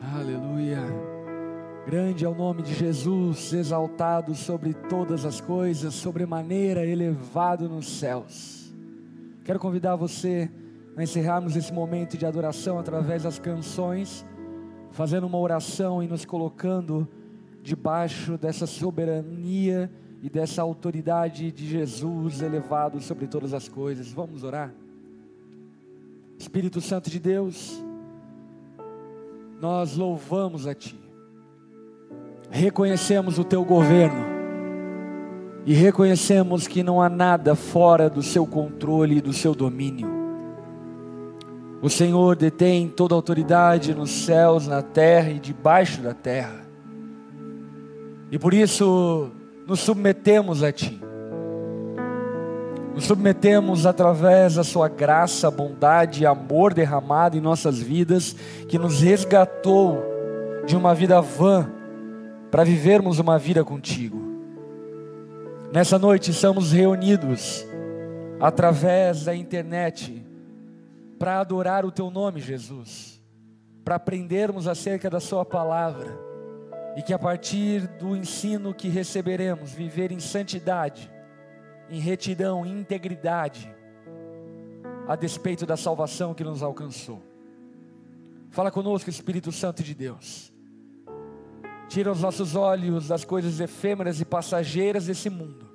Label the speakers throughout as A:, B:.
A: Aleluia. Grande é o nome de Jesus, exaltado sobre todas as coisas, sobremaneira elevado nos céus. Quero convidar você a encerrarmos esse momento de adoração através das canções, fazendo uma oração e nos colocando debaixo dessa soberania e dessa autoridade de Jesus elevado sobre todas as coisas. Vamos orar? Espírito Santo de Deus, nós louvamos a Ti, reconhecemos o Teu governo e reconhecemos que não há nada fora do Seu controle e do Seu domínio. O Senhor detém toda autoridade nos céus, na terra e debaixo da terra. E por isso nos submetemos a Ti. Nos submetemos através da Sua graça, bondade e amor derramado em nossas vidas, que nos resgatou de uma vida vã para vivermos uma vida contigo. Nessa noite estamos reunidos através da internet para adorar o Teu nome, Jesus, para aprendermos acerca da Sua palavra e que a partir do ensino que receberemos, viver em santidade, em retidão, em integridade, a despeito da salvação que nos alcançou. Fala conosco, Espírito Santo de Deus. Tira os nossos olhos das coisas efêmeras e passageiras desse mundo.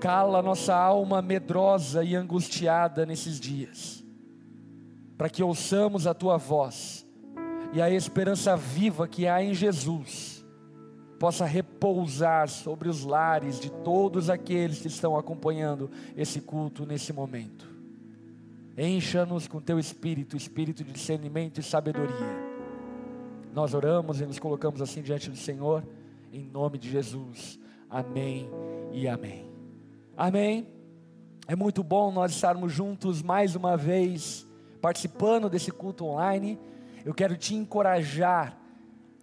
A: Cala nossa alma medrosa e angustiada nesses dias, para que ouçamos a tua voz e a esperança viva que há em Jesus possa repousar sobre os lares de todos aqueles que estão acompanhando esse culto nesse momento. Encha-nos com teu espírito, espírito de discernimento e sabedoria. Nós oramos e nos colocamos assim diante do Senhor, em nome de Jesus. Amém e amém. Amém. É muito bom nós estarmos juntos mais uma vez, participando desse culto online eu quero te encorajar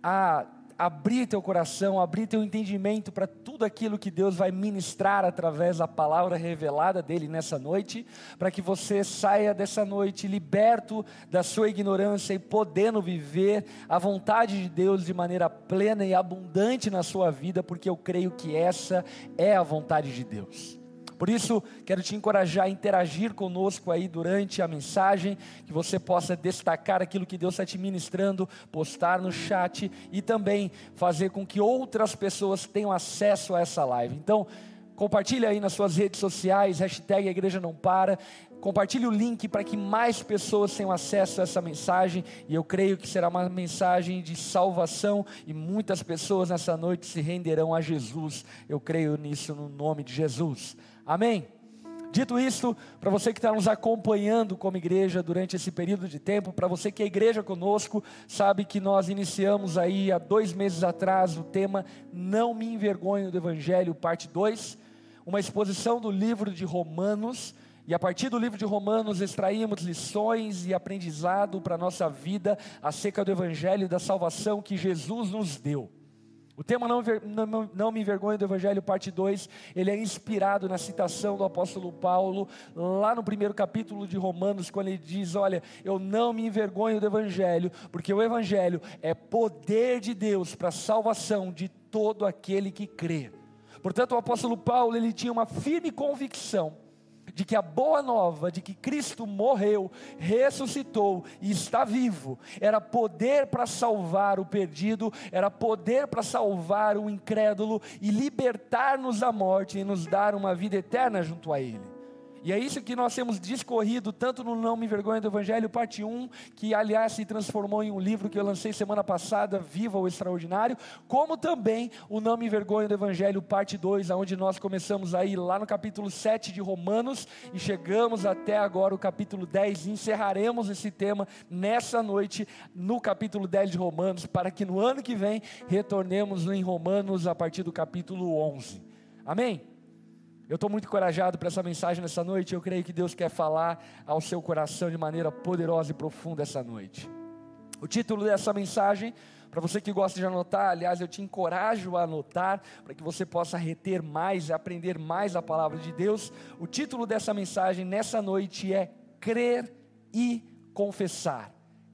A: a abrir teu coração, abrir teu entendimento para tudo aquilo que Deus vai ministrar através da palavra revelada dele nessa noite, para que você saia dessa noite liberto da sua ignorância e podendo viver a vontade de Deus de maneira plena e abundante na sua vida, porque eu creio que essa é a vontade de Deus. Por isso, quero te encorajar a interagir conosco aí durante a mensagem, que você possa destacar aquilo que Deus está te ministrando, postar no chat e também fazer com que outras pessoas tenham acesso a essa live. Então, compartilhe aí nas suas redes sociais, hashtag igreja não para, compartilhe o link para que mais pessoas tenham acesso a essa mensagem, e eu creio que será uma mensagem de salvação, e muitas pessoas nessa noite se renderão a Jesus, eu creio nisso no nome de Jesus. Amém? Dito isso, para você que está nos acompanhando como igreja durante esse período de tempo, para você que é igreja conosco, sabe que nós iniciamos aí há dois meses atrás o tema Não Me Envergonho do Evangelho, parte 2, uma exposição do livro de Romanos, e a partir do livro de Romanos extraímos lições e aprendizado para a nossa vida acerca do Evangelho e da salvação que Jesus nos deu. O tema não, não, não, Me Envergonhe do Evangelho, parte 2, ele é inspirado na citação do apóstolo Paulo, lá no primeiro capítulo de Romanos, quando ele diz: Olha, eu não me envergonho do Evangelho, porque o Evangelho é poder de Deus para a salvação de todo aquele que crê. Portanto, o apóstolo Paulo ele tinha uma firme convicção de que a boa nova de que Cristo morreu, ressuscitou e está vivo, era poder para salvar o perdido, era poder para salvar o incrédulo e libertar-nos da morte e nos dar uma vida eterna junto a Ele. E é isso que nós temos discorrido tanto no Não Me Vergonha do Evangelho, parte 1, que aliás se transformou em um livro que eu lancei semana passada, Viva o Extraordinário, como também o Não Me Vergonha do Evangelho, parte 2, onde nós começamos aí lá no capítulo 7 de Romanos e chegamos até agora o capítulo 10. Encerraremos esse tema nessa noite no capítulo 10 de Romanos, para que no ano que vem retornemos em Romanos a partir do capítulo 11. Amém? Eu estou muito encorajado para essa mensagem nessa noite. Eu creio que Deus quer falar ao seu coração de maneira poderosa e profunda essa noite. O título dessa mensagem, para você que gosta de anotar, aliás, eu te encorajo a anotar, para que você possa reter mais e aprender mais a palavra de Deus. O título dessa mensagem nessa noite é Crer e Confessar.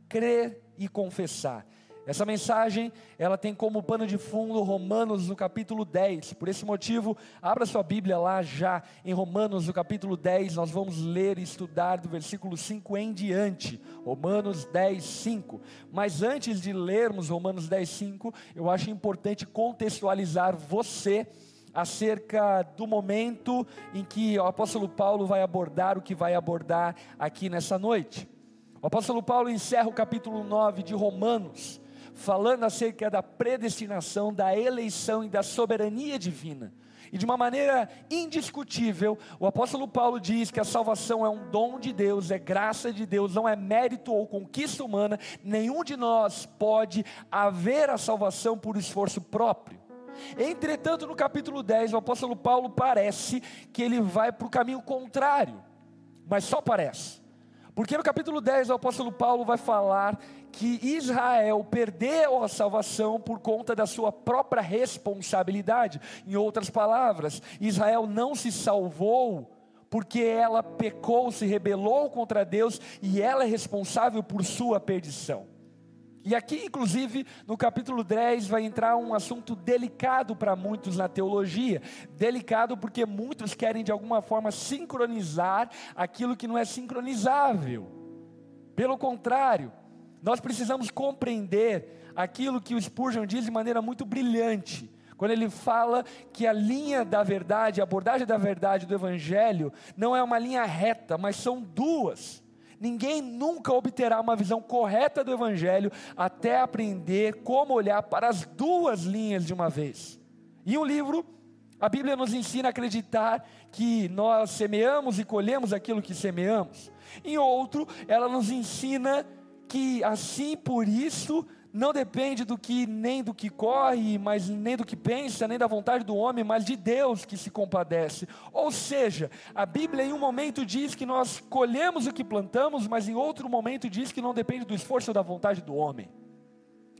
A: Crer e confessar. Essa mensagem, ela tem como pano de fundo Romanos no capítulo 10. Por esse motivo, abra sua Bíblia lá já em Romanos no capítulo 10, nós vamos ler e estudar do versículo 5 em diante. Romanos 10, 5. Mas antes de lermos Romanos 10, 5, eu acho importante contextualizar você acerca do momento em que o apóstolo Paulo vai abordar o que vai abordar aqui nessa noite. O apóstolo Paulo encerra o capítulo 9 de Romanos falando acerca da predestinação, da eleição e da soberania divina. E de uma maneira indiscutível, o apóstolo Paulo diz que a salvação é um dom de Deus, é graça de Deus, não é mérito ou conquista humana. Nenhum de nós pode haver a salvação por esforço próprio. Entretanto, no capítulo 10, o apóstolo Paulo parece que ele vai para o caminho contrário, mas só parece. Porque no capítulo 10 o apóstolo Paulo vai falar que Israel perdeu a salvação por conta da sua própria responsabilidade. Em outras palavras, Israel não se salvou porque ela pecou, se rebelou contra Deus e ela é responsável por sua perdição. E aqui, inclusive, no capítulo 10, vai entrar um assunto delicado para muitos na teologia. Delicado porque muitos querem, de alguma forma, sincronizar aquilo que não é sincronizável. Pelo contrário, nós precisamos compreender aquilo que o Spurgeon diz de maneira muito brilhante. Quando ele fala que a linha da verdade, a abordagem da verdade do Evangelho, não é uma linha reta, mas são duas. Ninguém nunca obterá uma visão correta do Evangelho até aprender como olhar para as duas linhas de uma vez. E um livro, a Bíblia nos ensina a acreditar que nós semeamos e colhemos aquilo que semeamos. Em outro, ela nos ensina que assim por isso não depende do que nem do que corre, mas nem do que pensa, nem da vontade do homem, mas de Deus que se compadece. Ou seja, a Bíblia em um momento diz que nós colhemos o que plantamos, mas em outro momento diz que não depende do esforço ou da vontade do homem.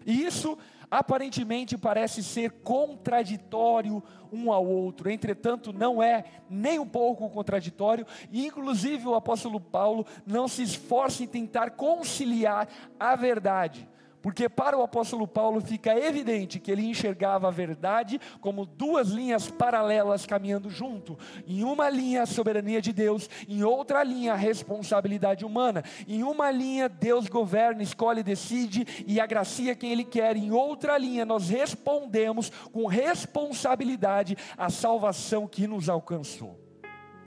A: E isso aparentemente parece ser contraditório um ao outro, entretanto, não é nem um pouco contraditório, e inclusive o apóstolo Paulo não se esforça em tentar conciliar a verdade porque para o apóstolo Paulo fica evidente que ele enxergava a verdade como duas linhas paralelas caminhando junto. Em uma linha a soberania de Deus, em outra linha a responsabilidade humana. Em uma linha Deus governa, escolhe, decide e agracia quem ele quer. Em outra linha nós respondemos com responsabilidade a salvação que nos alcançou.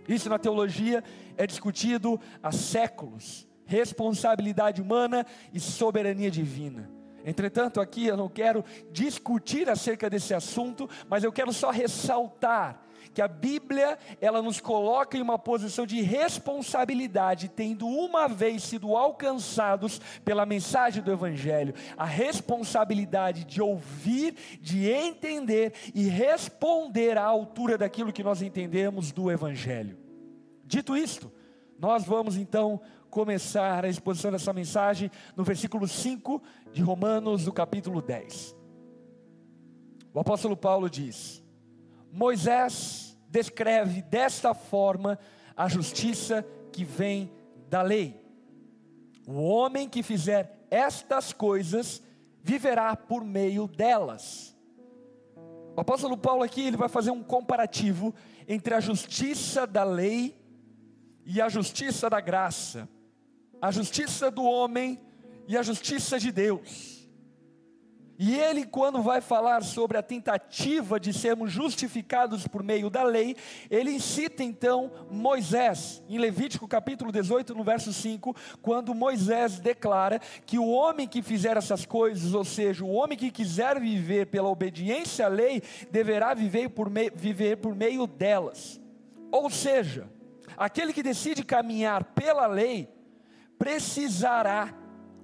A: Isso na teologia é discutido há séculos responsabilidade humana e soberania divina. Entretanto, aqui eu não quero discutir acerca desse assunto, mas eu quero só ressaltar que a Bíblia, ela nos coloca em uma posição de responsabilidade, tendo uma vez sido alcançados pela mensagem do evangelho, a responsabilidade de ouvir, de entender e responder à altura daquilo que nós entendemos do evangelho. Dito isto, nós vamos então começar a exposição dessa mensagem no versículo 5 de Romanos, no capítulo 10. O apóstolo Paulo diz: Moisés descreve desta forma a justiça que vem da lei. O homem que fizer estas coisas viverá por meio delas. O apóstolo Paulo aqui ele vai fazer um comparativo entre a justiça da lei e a justiça da graça a justiça do homem e a justiça de Deus. E ele, quando vai falar sobre a tentativa de sermos justificados por meio da lei, ele cita então Moisés, em Levítico capítulo 18, no verso 5, quando Moisés declara que o homem que fizer essas coisas, ou seja, o homem que quiser viver pela obediência à lei, deverá viver por, me, viver por meio delas. Ou seja, aquele que decide caminhar pela lei, precisará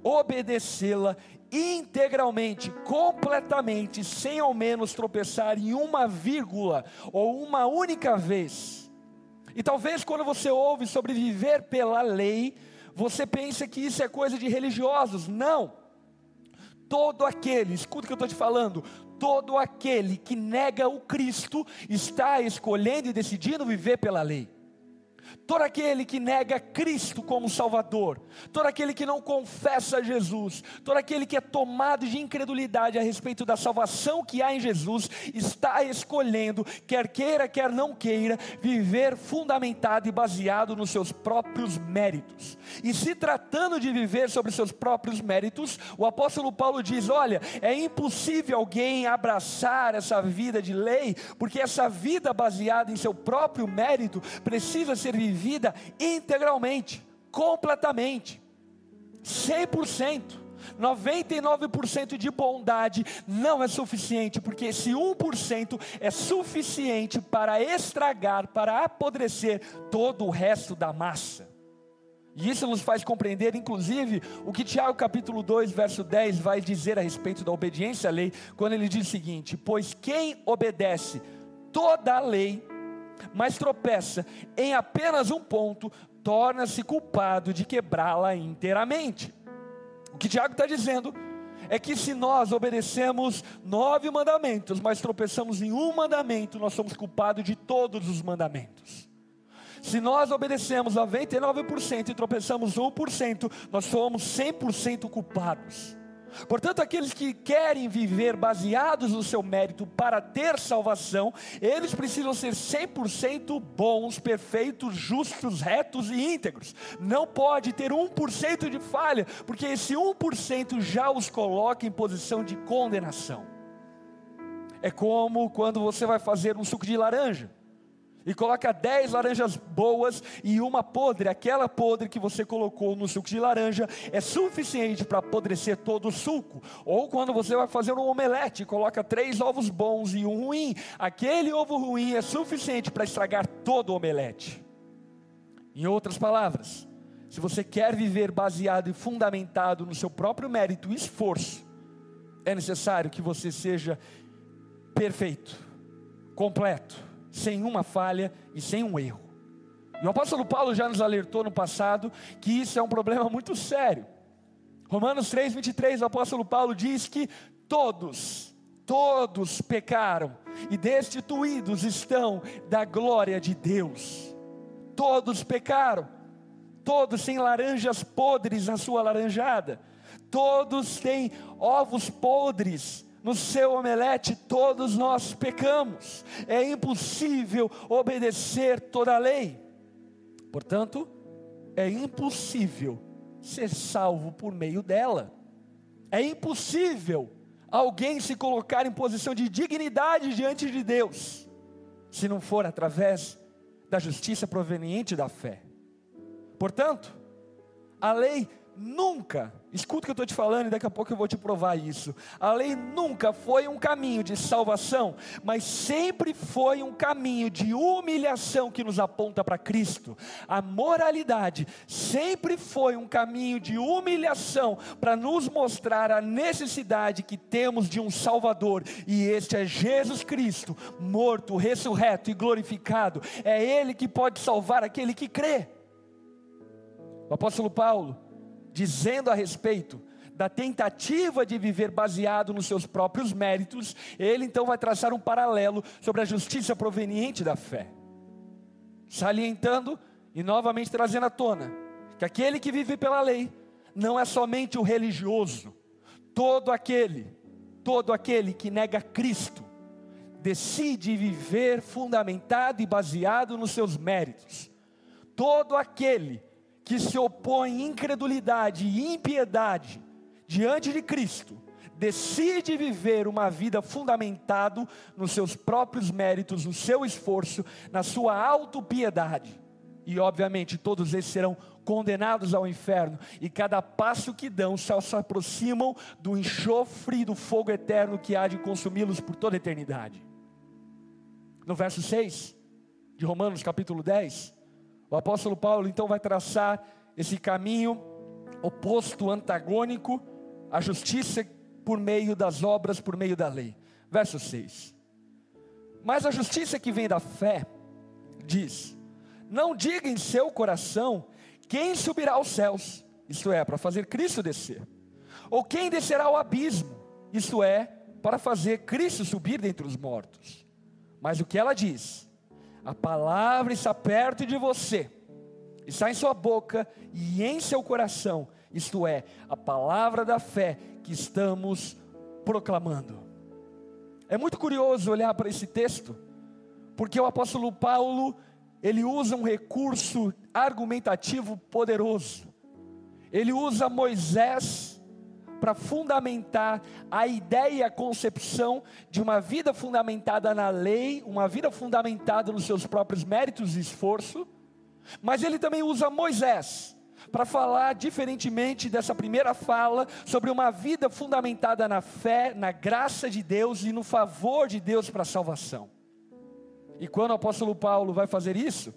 A: obedecê-la integralmente, completamente, sem ao menos tropeçar em uma vírgula ou uma única vez. E talvez quando você ouve sobre viver pela lei, você pense que isso é coisa de religiosos. Não. Todo aquele, escuta o que eu estou te falando, todo aquele que nega o Cristo está escolhendo e decidindo viver pela lei. Todo aquele que nega Cristo como Salvador, todo aquele que não confessa Jesus, todo aquele que é tomado de incredulidade a respeito da salvação que há em Jesus, está escolhendo, quer queira, quer não queira, viver fundamentado e baseado nos seus próprios méritos. E se tratando de viver sobre seus próprios méritos, o apóstolo Paulo diz: olha, é impossível alguém abraçar essa vida de lei, porque essa vida baseada em seu próprio mérito precisa ser vivida integralmente, completamente, 100%. 99% de bondade não é suficiente, porque esse 1% é suficiente para estragar, para apodrecer todo o resto da massa. E isso nos faz compreender, inclusive, o que Tiago capítulo 2, verso 10 vai dizer a respeito da obediência à lei, quando ele diz o seguinte: Pois quem obedece toda a lei mas tropeça em apenas um ponto, torna-se culpado de quebrá-la inteiramente. O que Tiago está dizendo é que se nós obedecemos nove mandamentos, mas tropeçamos em um mandamento, nós somos culpados de todos os mandamentos. Se nós obedecemos 99% e tropeçamos 1%, nós somos 100% culpados. Portanto, aqueles que querem viver baseados no seu mérito para ter salvação, eles precisam ser 100% bons, perfeitos, justos, retos e íntegros. Não pode ter 1% de falha, porque esse 1% já os coloca em posição de condenação. É como quando você vai fazer um suco de laranja e coloca dez laranjas boas e uma podre, aquela podre que você colocou no suco de laranja é suficiente para apodrecer todo o suco. Ou quando você vai fazer um omelete, coloca três ovos bons e um ruim, aquele ovo ruim é suficiente para estragar todo o omelete. Em outras palavras, se você quer viver baseado e fundamentado no seu próprio mérito e esforço, é necessário que você seja perfeito, completo sem uma falha e sem um erro. E o apóstolo Paulo já nos alertou no passado que isso é um problema muito sério. Romanos 3, 23, o apóstolo Paulo diz que todos, todos pecaram e destituídos estão da glória de Deus. Todos pecaram, todos têm laranjas podres na sua laranjada, todos têm ovos podres no seu omelete todos nós pecamos, é impossível obedecer toda a lei, portanto, é impossível ser salvo por meio dela, é impossível alguém se colocar em posição de dignidade diante de Deus, se não for através da justiça proveniente da fé. Portanto, a lei nunca, escuta o que eu estou te falando e daqui a pouco eu vou te provar isso. A lei nunca foi um caminho de salvação, mas sempre foi um caminho de humilhação que nos aponta para Cristo. A moralidade sempre foi um caminho de humilhação para nos mostrar a necessidade que temos de um Salvador, e este é Jesus Cristo, morto, ressurreto e glorificado. É Ele que pode salvar aquele que crê. O apóstolo Paulo dizendo a respeito da tentativa de viver baseado nos seus próprios méritos, ele então vai traçar um paralelo sobre a justiça proveniente da fé, salientando e novamente trazendo à tona que aquele que vive pela lei não é somente o religioso, todo aquele, todo aquele que nega Cristo, decide viver fundamentado e baseado nos seus méritos, todo aquele que se opõe incredulidade e impiedade diante de Cristo, decide viver uma vida fundamentado nos seus próprios méritos, no seu esforço, na sua autopiedade. E obviamente todos eles serão condenados ao inferno, e cada passo que dão se aproximam do enxofre e do fogo eterno que há de consumi-los por toda a eternidade. No verso 6 de Romanos, capítulo 10, o apóstolo Paulo então vai traçar esse caminho oposto, antagônico, à justiça por meio das obras, por meio da lei. Verso 6. Mas a justiça que vem da fé diz: Não diga em seu coração quem subirá aos céus, isto é, para fazer Cristo descer, ou quem descerá ao abismo, isto é, para fazer Cristo subir dentre os mortos. Mas o que ela diz? A palavra está perto de você, está em sua boca e em seu coração, isto é, a palavra da fé que estamos proclamando. É muito curioso olhar para esse texto, porque o apóstolo Paulo, ele usa um recurso argumentativo poderoso. Ele usa Moisés para fundamentar a ideia e a concepção de uma vida fundamentada na lei, uma vida fundamentada nos seus próprios méritos e esforço, mas ele também usa Moisés para falar diferentemente dessa primeira fala sobre uma vida fundamentada na fé, na graça de Deus e no favor de Deus para a salvação. E quando o apóstolo Paulo vai fazer isso,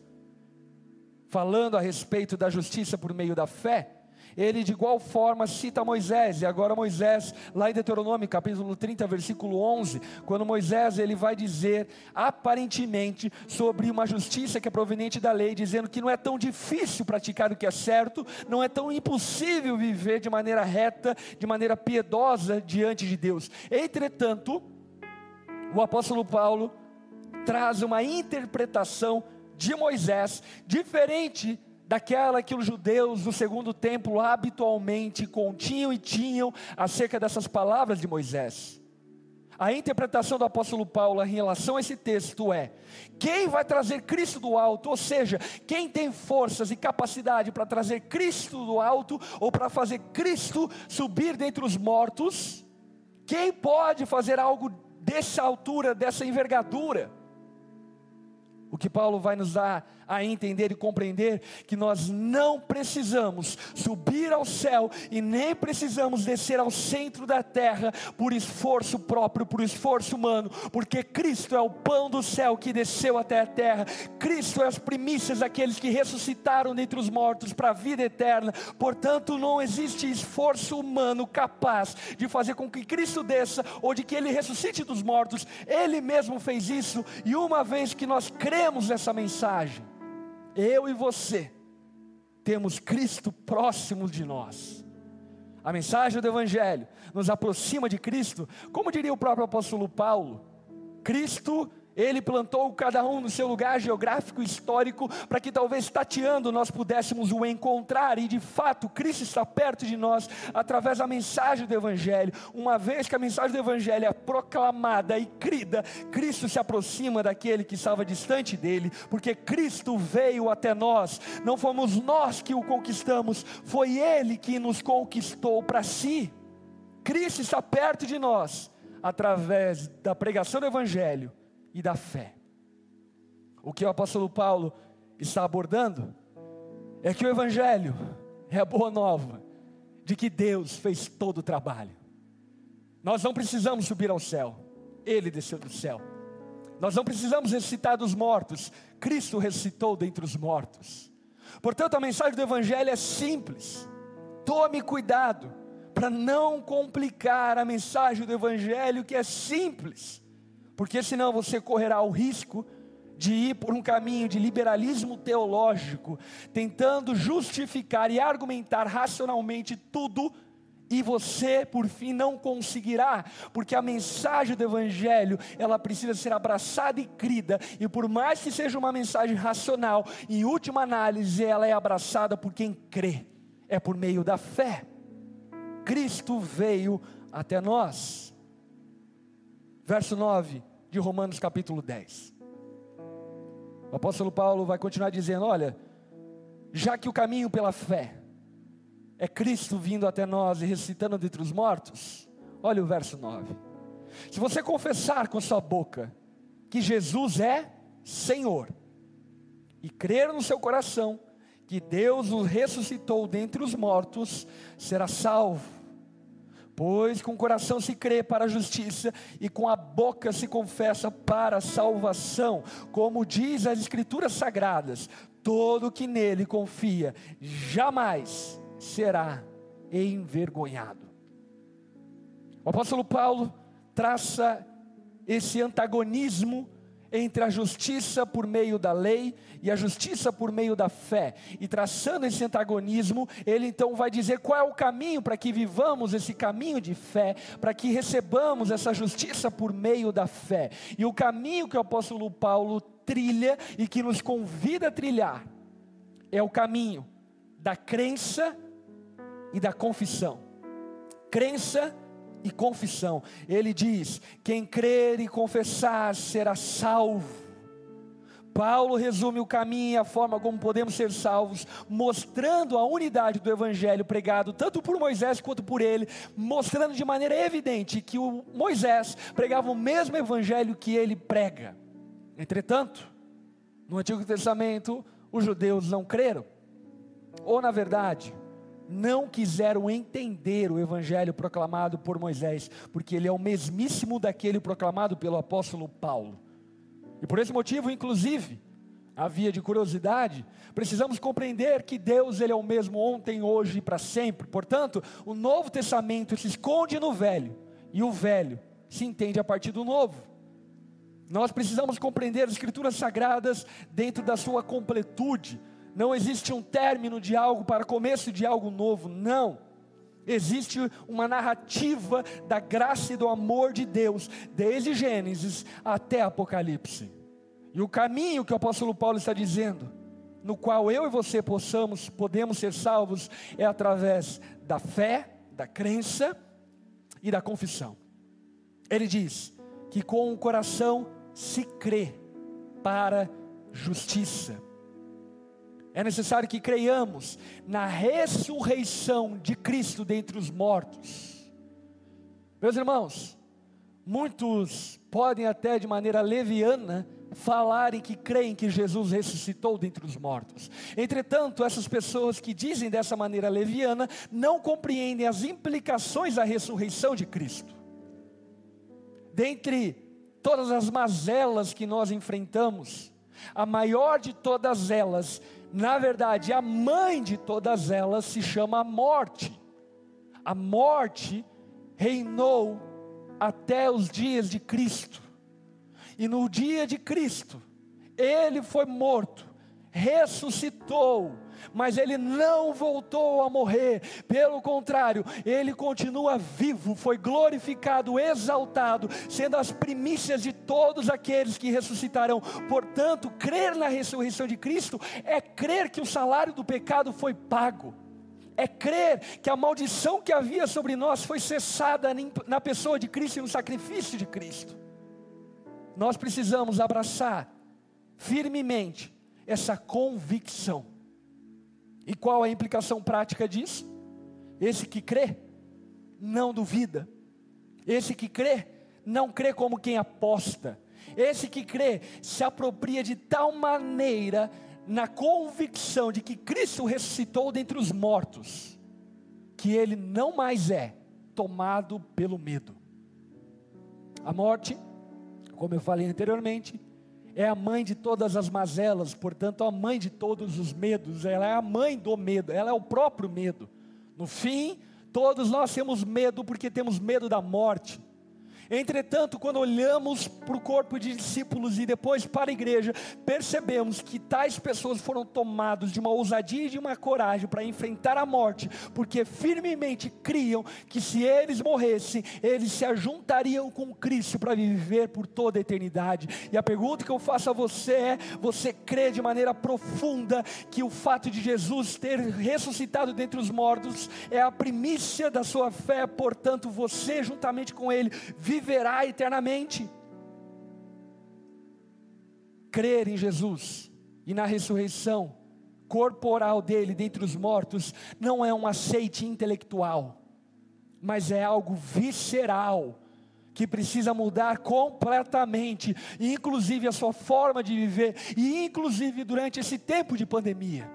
A: falando a respeito da justiça por meio da fé, ele de igual forma cita Moisés, e agora Moisés, lá em Deuteronômio, capítulo 30, versículo 11, quando Moisés ele vai dizer aparentemente sobre uma justiça que é proveniente da lei, dizendo que não é tão difícil praticar o que é certo, não é tão impossível viver de maneira reta, de maneira piedosa diante de Deus. Entretanto, o apóstolo Paulo traz uma interpretação de Moisés diferente daquela que os judeus do segundo templo habitualmente continham e tinham acerca dessas palavras de Moisés. A interpretação do apóstolo Paulo em relação a esse texto é: quem vai trazer Cristo do alto, ou seja, quem tem forças e capacidade para trazer Cristo do alto, ou para fazer Cristo subir dentre os mortos, quem pode fazer algo dessa altura, dessa envergadura? O que Paulo vai nos dar a entender e compreender que nós não precisamos subir ao céu e nem precisamos descer ao centro da terra por esforço próprio, por esforço humano, porque Cristo é o pão do céu que desceu até a terra. Cristo é as primícias daqueles que ressuscitaram dentre os mortos para a vida eterna. Portanto, não existe esforço humano capaz de fazer com que Cristo desça ou de que ele ressuscite dos mortos. Ele mesmo fez isso e uma vez que nós cremos nessa mensagem, eu e você, temos Cristo próximo de nós. A mensagem do Evangelho nos aproxima de Cristo, como diria o próprio apóstolo Paulo: Cristo ele plantou cada um no seu lugar geográfico histórico, para que talvez tateando nós pudéssemos o encontrar, e de fato Cristo está perto de nós através da mensagem do Evangelho. Uma vez que a mensagem do Evangelho é proclamada e crida, Cristo se aproxima daquele que estava distante dele, porque Cristo veio até nós, não fomos nós que o conquistamos, foi Ele que nos conquistou para si. Cristo está perto de nós através da pregação do Evangelho e da fé. O que o apóstolo Paulo está abordando é que o Evangelho é a boa nova de que Deus fez todo o trabalho. Nós não precisamos subir ao céu, Ele desceu do céu. Nós não precisamos ressuscitar dos mortos, Cristo ressuscitou dentre os mortos. Portanto, a mensagem do Evangelho é simples. Tome cuidado para não complicar a mensagem do Evangelho, que é simples porque senão você correrá o risco de ir por um caminho de liberalismo teológico, tentando justificar e argumentar racionalmente tudo, e você por fim não conseguirá, porque a mensagem do Evangelho ela precisa ser abraçada e crida, e por mais que seja uma mensagem racional, em última análise ela é abraçada por quem crê, é por meio da fé. Cristo veio até nós. Verso 9 de Romanos capítulo 10. O apóstolo Paulo vai continuar dizendo: Olha, já que o caminho pela fé é Cristo vindo até nós e ressuscitando dentre os mortos, olha o verso 9. Se você confessar com sua boca que Jesus é Senhor, e crer no seu coração que Deus o ressuscitou dentre os mortos, será salvo. Pois com o coração se crê para a justiça e com a boca se confessa para a salvação, como diz as Escrituras Sagradas: todo que nele confia jamais será envergonhado. O apóstolo Paulo traça esse antagonismo entre a justiça por meio da lei e a justiça por meio da fé. E traçando esse antagonismo, ele então vai dizer qual é o caminho para que vivamos esse caminho de fé, para que recebamos essa justiça por meio da fé. E o caminho que o apóstolo Paulo trilha e que nos convida a trilhar é o caminho da crença e da confissão. Crença e confissão. Ele diz: quem crer e confessar será salvo. Paulo resume o caminho e a forma como podemos ser salvos, mostrando a unidade do evangelho pregado tanto por Moisés quanto por ele, mostrando de maneira evidente que o Moisés pregava o mesmo evangelho que ele prega. Entretanto, no Antigo Testamento, os judeus não creram, ou na verdade, não quiseram entender o evangelho proclamado por Moisés, porque ele é o mesmíssimo daquele proclamado pelo apóstolo Paulo. E por esse motivo, inclusive, a via de curiosidade, precisamos compreender que Deus ele é o mesmo ontem, hoje e para sempre. Portanto, o Novo Testamento se esconde no Velho e o Velho se entende a partir do Novo. Nós precisamos compreender as Escrituras Sagradas dentro da sua completude. Não existe um término de algo para começo de algo novo, não. Existe uma narrativa da graça e do amor de Deus, desde Gênesis até Apocalipse. E o caminho que o apóstolo Paulo está dizendo, no qual eu e você possamos, podemos ser salvos, é através da fé, da crença e da confissão. Ele diz que com o coração se crê para justiça é necessário que creiamos na ressurreição de Cristo dentre os mortos. Meus irmãos, muitos podem até de maneira leviana falarem que creem que Jesus ressuscitou dentre os mortos. Entretanto, essas pessoas que dizem dessa maneira leviana não compreendem as implicações da ressurreição de Cristo. Dentre todas as mazelas que nós enfrentamos, a maior de todas elas na verdade, a mãe de todas elas se chama a morte. A morte reinou até os dias de Cristo. E no dia de Cristo, ele foi morto, ressuscitou, mas ele não voltou a morrer, pelo contrário, ele continua vivo, foi glorificado, exaltado, sendo as primícias de todos aqueles que ressuscitarão. Portanto, crer na ressurreição de Cristo é crer que o salário do pecado foi pago. É crer que a maldição que havia sobre nós foi cessada na pessoa de Cristo e no sacrifício de Cristo. Nós precisamos abraçar firmemente essa convicção e qual a implicação prática disso? Esse que crê, não duvida. Esse que crê, não crê como quem aposta. Esse que crê, se apropria de tal maneira na convicção de que Cristo ressuscitou dentre os mortos, que ele não mais é tomado pelo medo. A morte, como eu falei anteriormente, é a mãe de todas as mazelas, portanto, a mãe de todos os medos, ela é a mãe do medo, ela é o próprio medo. No fim, todos nós temos medo porque temos medo da morte. Entretanto, quando olhamos para o corpo de discípulos e depois para a igreja, percebemos que tais pessoas foram tomados de uma ousadia e de uma coragem para enfrentar a morte, porque firmemente criam que se eles morressem, eles se ajuntariam com Cristo para viver por toda a eternidade. E a pergunta que eu faço a você é: você crê de maneira profunda que o fato de Jesus ter ressuscitado dentre os mortos é a primícia da sua fé, portanto, você juntamente com ele viverá eternamente. Crer em Jesus e na ressurreição corporal dele dentre os mortos não é um aceite intelectual, mas é algo visceral que precisa mudar completamente, inclusive a sua forma de viver, e inclusive durante esse tempo de pandemia.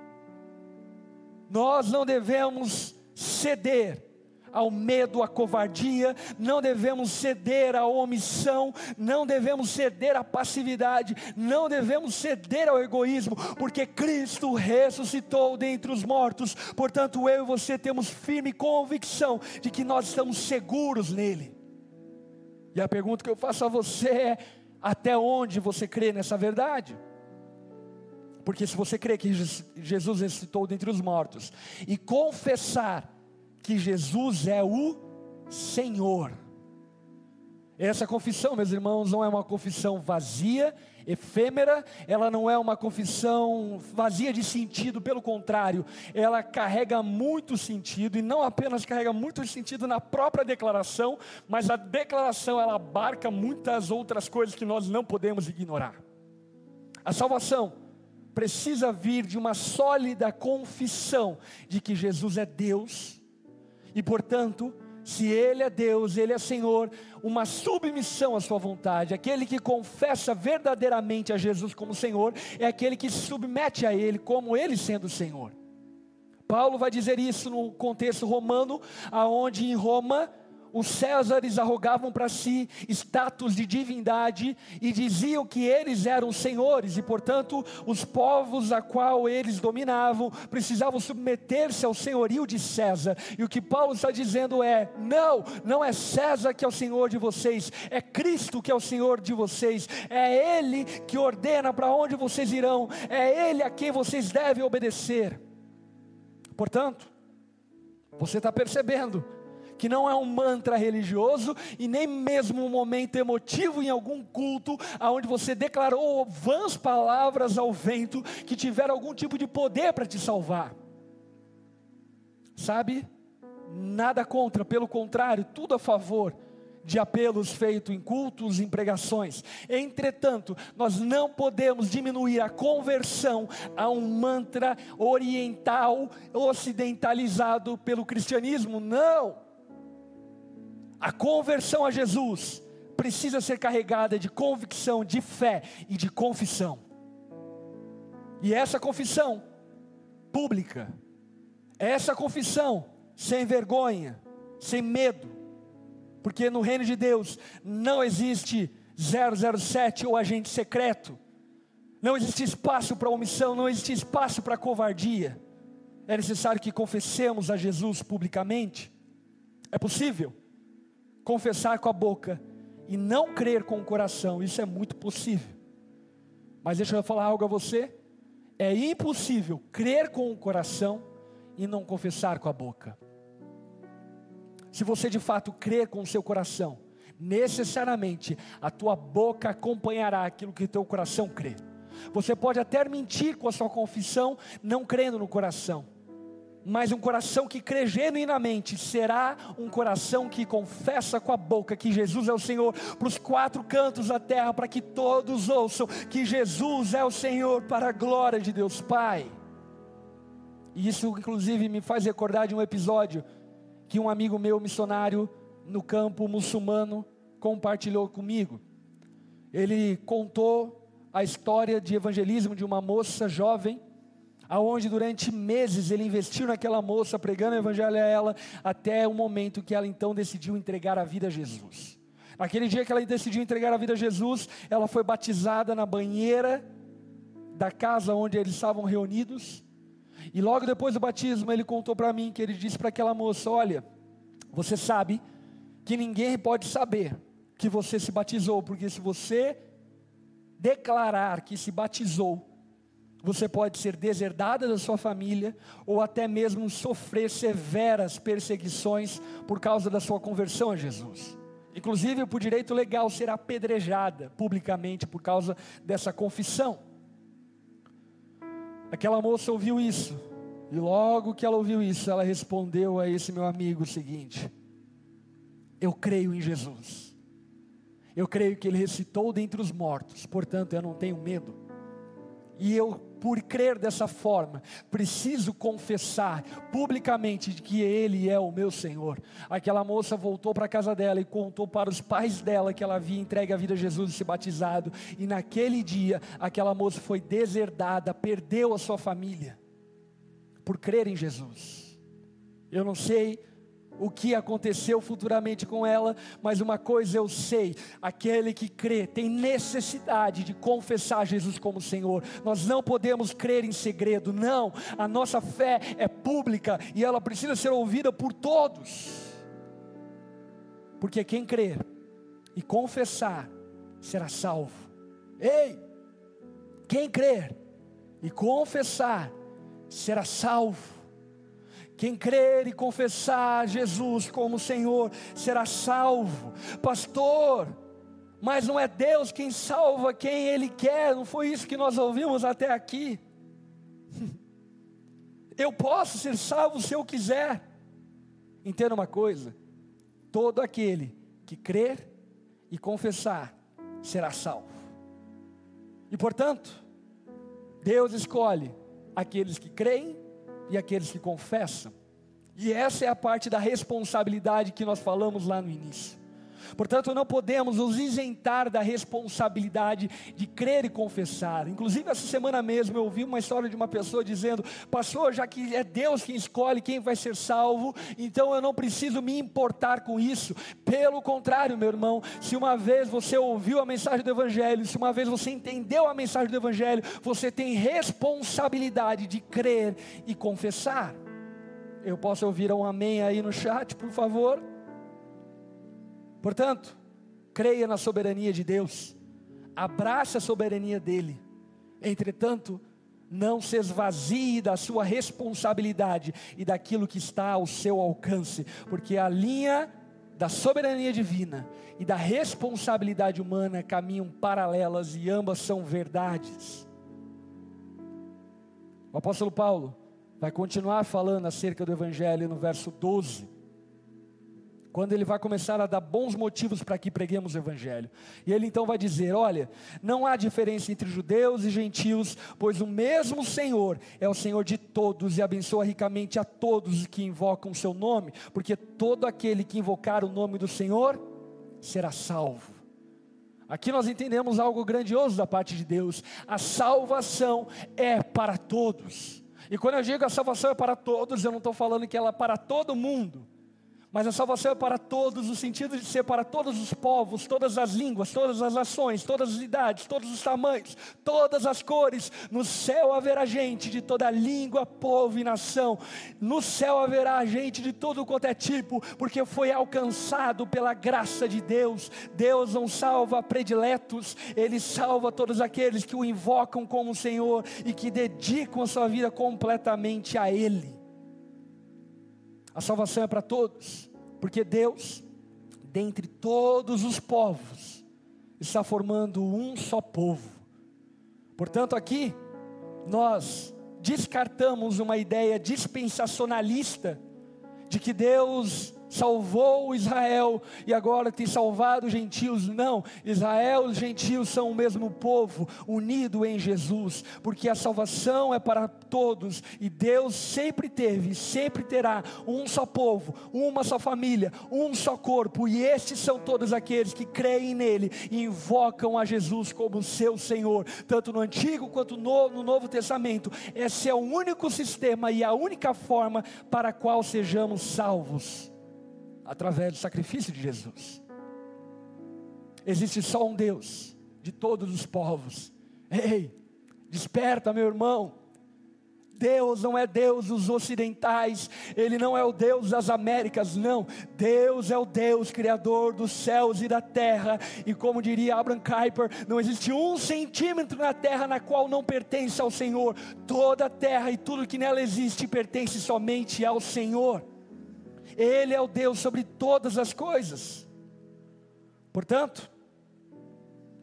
A: Nós não devemos ceder ao medo, à covardia, não devemos ceder à omissão, não devemos ceder à passividade, não devemos ceder ao egoísmo, porque Cristo ressuscitou dentre os mortos, portanto eu e você temos firme convicção de que nós estamos seguros nele. E a pergunta que eu faço a você é: até onde você crê nessa verdade? Porque se você crê que Jesus ressuscitou dentre os mortos e confessar que Jesus é o Senhor, Essa confissão, meus irmãos, não é uma confissão vazia, efêmera, ela não é uma confissão vazia de sentido, pelo contrário, ela carrega muito sentido e não apenas carrega muito sentido na própria declaração, mas a declaração ela abarca muitas outras coisas que nós não podemos ignorar. A salvação precisa vir de uma sólida confissão de que Jesus é Deus e, portanto, se Ele é Deus, Ele é Senhor, uma submissão à Sua vontade. Aquele que confessa verdadeiramente a Jesus como Senhor é aquele que se submete a Ele como Ele sendo Senhor. Paulo vai dizer isso no contexto romano, aonde em Roma os Césares arrogavam para si status de divindade e diziam que eles eram senhores e, portanto, os povos a qual eles dominavam precisavam submeter-se ao senhorio de César. E o que Paulo está dizendo é: não, não é César que é o senhor de vocês, é Cristo que é o senhor de vocês, é Ele que ordena para onde vocês irão, é Ele a quem vocês devem obedecer. Portanto, você está percebendo que não é um mantra religioso e nem mesmo um momento emotivo em algum culto, aonde você declarou vãs palavras ao vento que tiveram algum tipo de poder para te salvar. Sabe? Nada contra, pelo contrário, tudo a favor de apelos feitos em cultos, em pregações. Entretanto, nós não podemos diminuir a conversão a um mantra oriental, ocidentalizado pelo cristianismo. Não! A conversão a Jesus precisa ser carregada de convicção, de fé e de confissão. E essa confissão pública, essa confissão sem vergonha, sem medo, porque no reino de Deus não existe 007 ou agente secreto, não existe espaço para omissão, não existe espaço para covardia. É necessário que confessemos a Jesus publicamente. É possível confessar com a boca e não crer com o coração, isso é muito possível. Mas deixa eu falar algo a você: é impossível crer com o coração e não confessar com a boca. Se você de fato crer com o seu coração, necessariamente a tua boca acompanhará aquilo que teu coração crê. Você pode até mentir com a sua confissão, não crendo no coração mas um coração que crê genuinamente será um coração que confessa com a boca que Jesus é o Senhor para os quatro cantos da terra, para que todos ouçam que Jesus é o Senhor para a glória de Deus Pai. E isso, inclusive, me faz recordar de um episódio que um amigo meu, missionário no campo muçulmano, compartilhou comigo. Ele contou a história de evangelismo de uma moça jovem aonde durante meses ele investiu naquela moça, pregando o evangelho a ela, até o momento que ela então decidiu entregar a vida a Jesus. Naquele dia que ela decidiu entregar a vida a Jesus, ela foi batizada na banheira da casa onde eles estavam reunidos. E logo depois do batismo, ele contou para mim que ele disse para aquela moça: Olha, você sabe que ninguém pode saber que você se batizou, porque se você declarar que se batizou, você pode ser deserdada da sua família ou até mesmo sofrer severas perseguições por causa da sua conversão a Jesus. Inclusive, por direito legal, ser apedrejada publicamente por causa dessa confissão. Aquela moça ouviu isso, e logo que ela ouviu isso, ela respondeu a esse meu amigo o seguinte: Eu creio em Jesus, eu creio que ele ressuscitou dentre os mortos, portanto eu não tenho medo, e eu por crer dessa forma, preciso confessar publicamente que Ele é o meu Senhor. Aquela moça voltou para a casa dela e contou para os pais dela que ela havia entregue a vida a Jesus e se batizado, e naquele dia, aquela moça foi deserdada, perdeu a sua família, por crer em Jesus. Eu não sei o que aconteceu futuramente com ela, mas uma coisa eu sei: aquele que crê tem necessidade de confessar Jesus como Senhor. Nós não podemos crer em segredo, não. A nossa fé é pública e ela precisa ser ouvida por todos. Porque quem crer e confessar será salvo. Ei! Quem crer e confessar será salvo. Quem crer e confessar Jesus como Senhor será salvo. Pastor, mas não é Deus quem salva quem Ele quer, não foi isso que nós ouvimos até aqui. Eu posso ser salvo se eu quiser. Entenda uma coisa: todo aquele que crer e confessar será salvo. E portanto, Deus escolhe aqueles que creem e aqueles que confessam. E essa é a parte da responsabilidade que nós falamos lá no início. Portanto, não podemos nos isentar da responsabilidade de crer e confessar. Inclusive, essa semana mesmo eu ouvi uma história de uma pessoa dizendo: Pastor, já que é Deus quem escolhe quem vai ser salvo, então eu não preciso me importar com isso. Pelo contrário, meu irmão, se uma vez você ouviu a mensagem do Evangelho, se uma vez você entendeu a mensagem do Evangelho, você tem responsabilidade de crer e confessar. Eu posso ouvir um amém aí no chat, por favor? Portanto, creia na soberania de Deus, abrace a soberania dEle, entretanto, não se esvazie da sua responsabilidade e daquilo que está ao seu alcance, porque a linha da soberania divina e da responsabilidade humana caminham paralelas e ambas são verdades. O apóstolo Paulo vai continuar falando acerca do Evangelho no verso 12 quando ele vai começar a dar bons motivos para que preguemos o Evangelho. E ele então vai dizer: Olha, não há diferença entre judeus e gentios, pois o mesmo Senhor é o Senhor de todos e abençoa ricamente a todos que invocam o seu nome, porque todo aquele que invocar o nome do Senhor será salvo. Aqui nós entendemos algo grandioso da parte de Deus: a salvação é para todos. E quando eu digo a salvação é para todos, eu não estou falando que ela é para todo mundo. Mas a salvação é para todos, no sentido de ser para todos os povos, todas as línguas, todas as nações, todas as idades, todos os tamanhos, todas as cores. No céu haverá gente de toda língua, povo e nação. No céu haverá gente de todo quanto é tipo, porque foi alcançado pela graça de Deus. Deus não salva prediletos, Ele salva todos aqueles que o invocam como Senhor e que dedicam a sua vida completamente a Ele. A salvação é para todos, porque Deus, dentre todos os povos, está formando um só povo. Portanto, aqui nós descartamos uma ideia dispensacionalista de que Deus salvou Israel e agora tem salvado os gentios. Não, Israel e os gentios são o mesmo povo, unido em Jesus, porque a salvação é para todos e Deus sempre teve, sempre terá um só povo, uma só família, um só corpo, e estes são todos aqueles que creem nele e invocam a Jesus como seu Senhor, tanto no Antigo quanto no, no Novo Testamento. Esse é o único sistema e a única forma para a qual sejamos salvos através do sacrifício de Jesus. Existe só um Deus de todos os povos. Ei, desperta, meu irmão. Deus não é Deus dos ocidentais, Ele não é o Deus das Américas, não. Deus é o Deus criador dos céus e da terra. E como diria Abraham Kuyper, não existe um centímetro na terra na qual não pertence ao Senhor. Toda a terra e tudo que nela existe pertence somente ao Senhor. Ele é o Deus sobre todas as coisas. Portanto,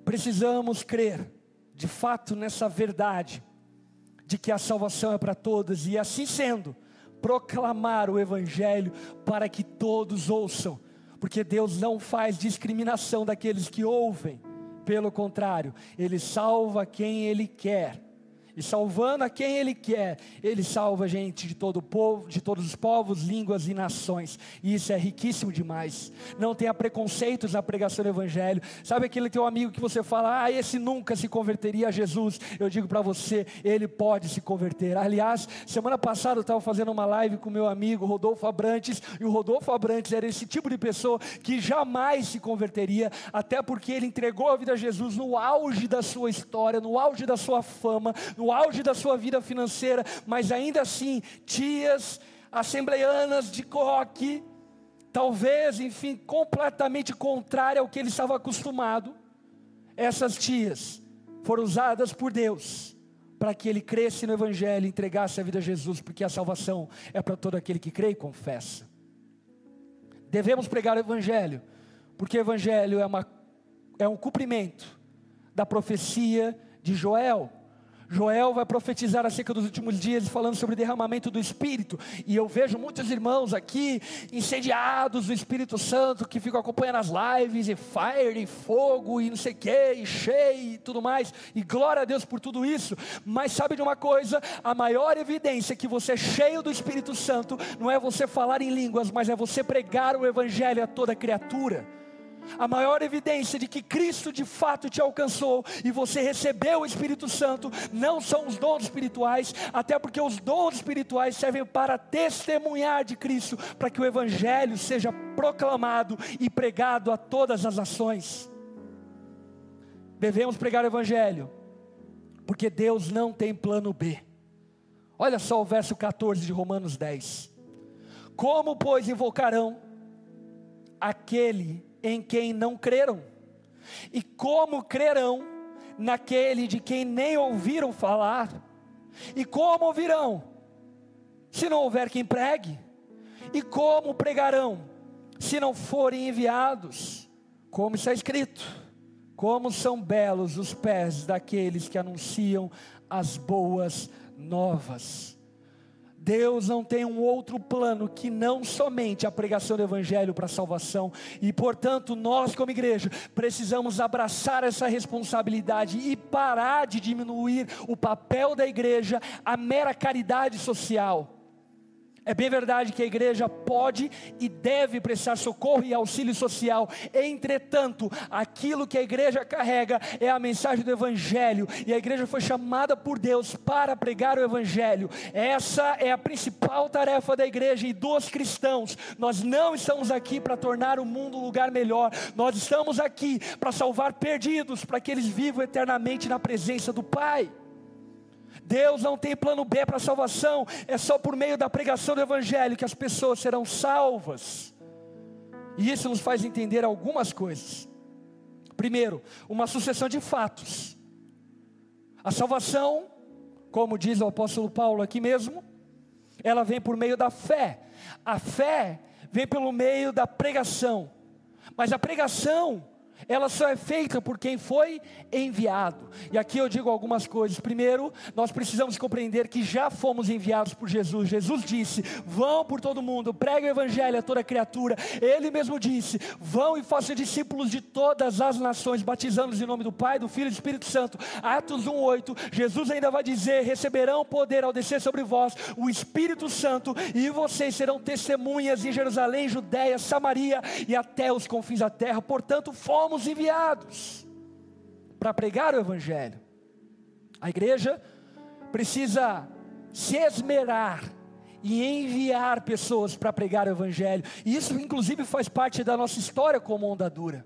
A: precisamos crer de fato nessa verdade de que a salvação é para todos e assim sendo, proclamar o evangelho para que todos ouçam, porque Deus não faz discriminação daqueles que ouvem. Pelo contrário, ele salva quem ele quer e salvando a quem Ele quer, Ele salva gente de todo o povo, de todos os povos, línguas e nações. E isso é riquíssimo demais. Não tenha preconceitos na pregação do Evangelho. Sabe aquele teu amigo que você fala, ah, esse nunca se converteria a Jesus? Eu digo para você, ele pode se converter. Aliás, semana passada eu estava fazendo uma live com meu amigo Rodolfo Abrantes, e o Rodolfo Abrantes era esse tipo de pessoa que jamais se converteria, até porque ele entregou a vida a Jesus no auge da sua história, no auge da sua fama, no no auge da sua vida financeira, mas ainda assim, tias assembleianas de coque, talvez, enfim, completamente contrária ao que ele estava acostumado, essas tias foram usadas por Deus para que ele cresça no Evangelho entregasse a vida a Jesus, porque a salvação é para todo aquele que crê e confessa. Devemos pregar o Evangelho, porque o Evangelho é, uma, é um cumprimento da profecia de Joel. Joel vai profetizar acerca dos últimos dias, falando sobre derramamento do Espírito. E eu vejo muitos irmãos aqui incendiados do Espírito Santo que ficam acompanhando as lives, e fire, e fogo, e não sei o que, e cheio e tudo mais. E glória a Deus por tudo isso. Mas sabe de uma coisa? A maior evidência que você é cheio do Espírito Santo não é você falar em línguas, mas é você pregar o Evangelho a toda criatura a maior evidência de que Cristo de fato te alcançou e você recebeu o Espírito Santo não são os dons espirituais, até porque os dons espirituais servem para testemunhar de Cristo, para que o Evangelho seja proclamado e pregado a todas as nações. Devemos pregar o Evangelho, porque Deus não tem plano B. Olha só o verso 14 de Romanos 10. Como, pois, invocarão aquele em quem não creram? E como crerão naquele de quem nem ouviram falar? E como ouvirão, se não houver quem pregue? E como pregarão, se não forem enviados? Como está escrito: Como são belos os pés daqueles que anunciam as boas novas. Deus não tem um outro plano que não somente a pregação do Evangelho para a salvação, e portanto, nós, como igreja, precisamos abraçar essa responsabilidade e parar de diminuir o papel da igreja à mera caridade social. É bem verdade que a igreja pode e deve prestar socorro e auxílio social, entretanto, aquilo que a igreja carrega é a mensagem do Evangelho, e a igreja foi chamada por Deus para pregar o Evangelho. Essa é a principal tarefa da igreja e dos cristãos. Nós não estamos aqui para tornar o mundo um lugar melhor, nós estamos aqui para salvar perdidos, para que eles vivam eternamente na presença do Pai. Deus não tem plano B para a salvação, é só por meio da pregação do Evangelho que as pessoas serão salvas. E isso nos faz entender algumas coisas. Primeiro, uma sucessão de fatos. A salvação, como diz o apóstolo Paulo aqui mesmo, ela vem por meio da fé. A fé vem pelo meio da pregação. Mas a pregação ela só é feita por quem foi enviado. E aqui eu digo algumas coisas. Primeiro, nós precisamos compreender que já fomos enviados por Jesus. Jesus disse: Vão por todo mundo, pregue o evangelho a toda criatura. Ele mesmo disse: Vão e façam discípulos de todas as nações, batizando-os em nome do Pai, do Filho e do Espírito Santo. Atos 1:8. Jesus ainda vai dizer: Receberão poder ao descer sobre vós o Espírito Santo, e vocês serão testemunhas em Jerusalém, Judéia, Samaria e até os confins da terra. Portanto, fomos fomos enviados para pregar o Evangelho. A igreja precisa se esmerar e enviar pessoas para pregar o Evangelho. E isso, inclusive, faz parte da nossa história como Onda Dura.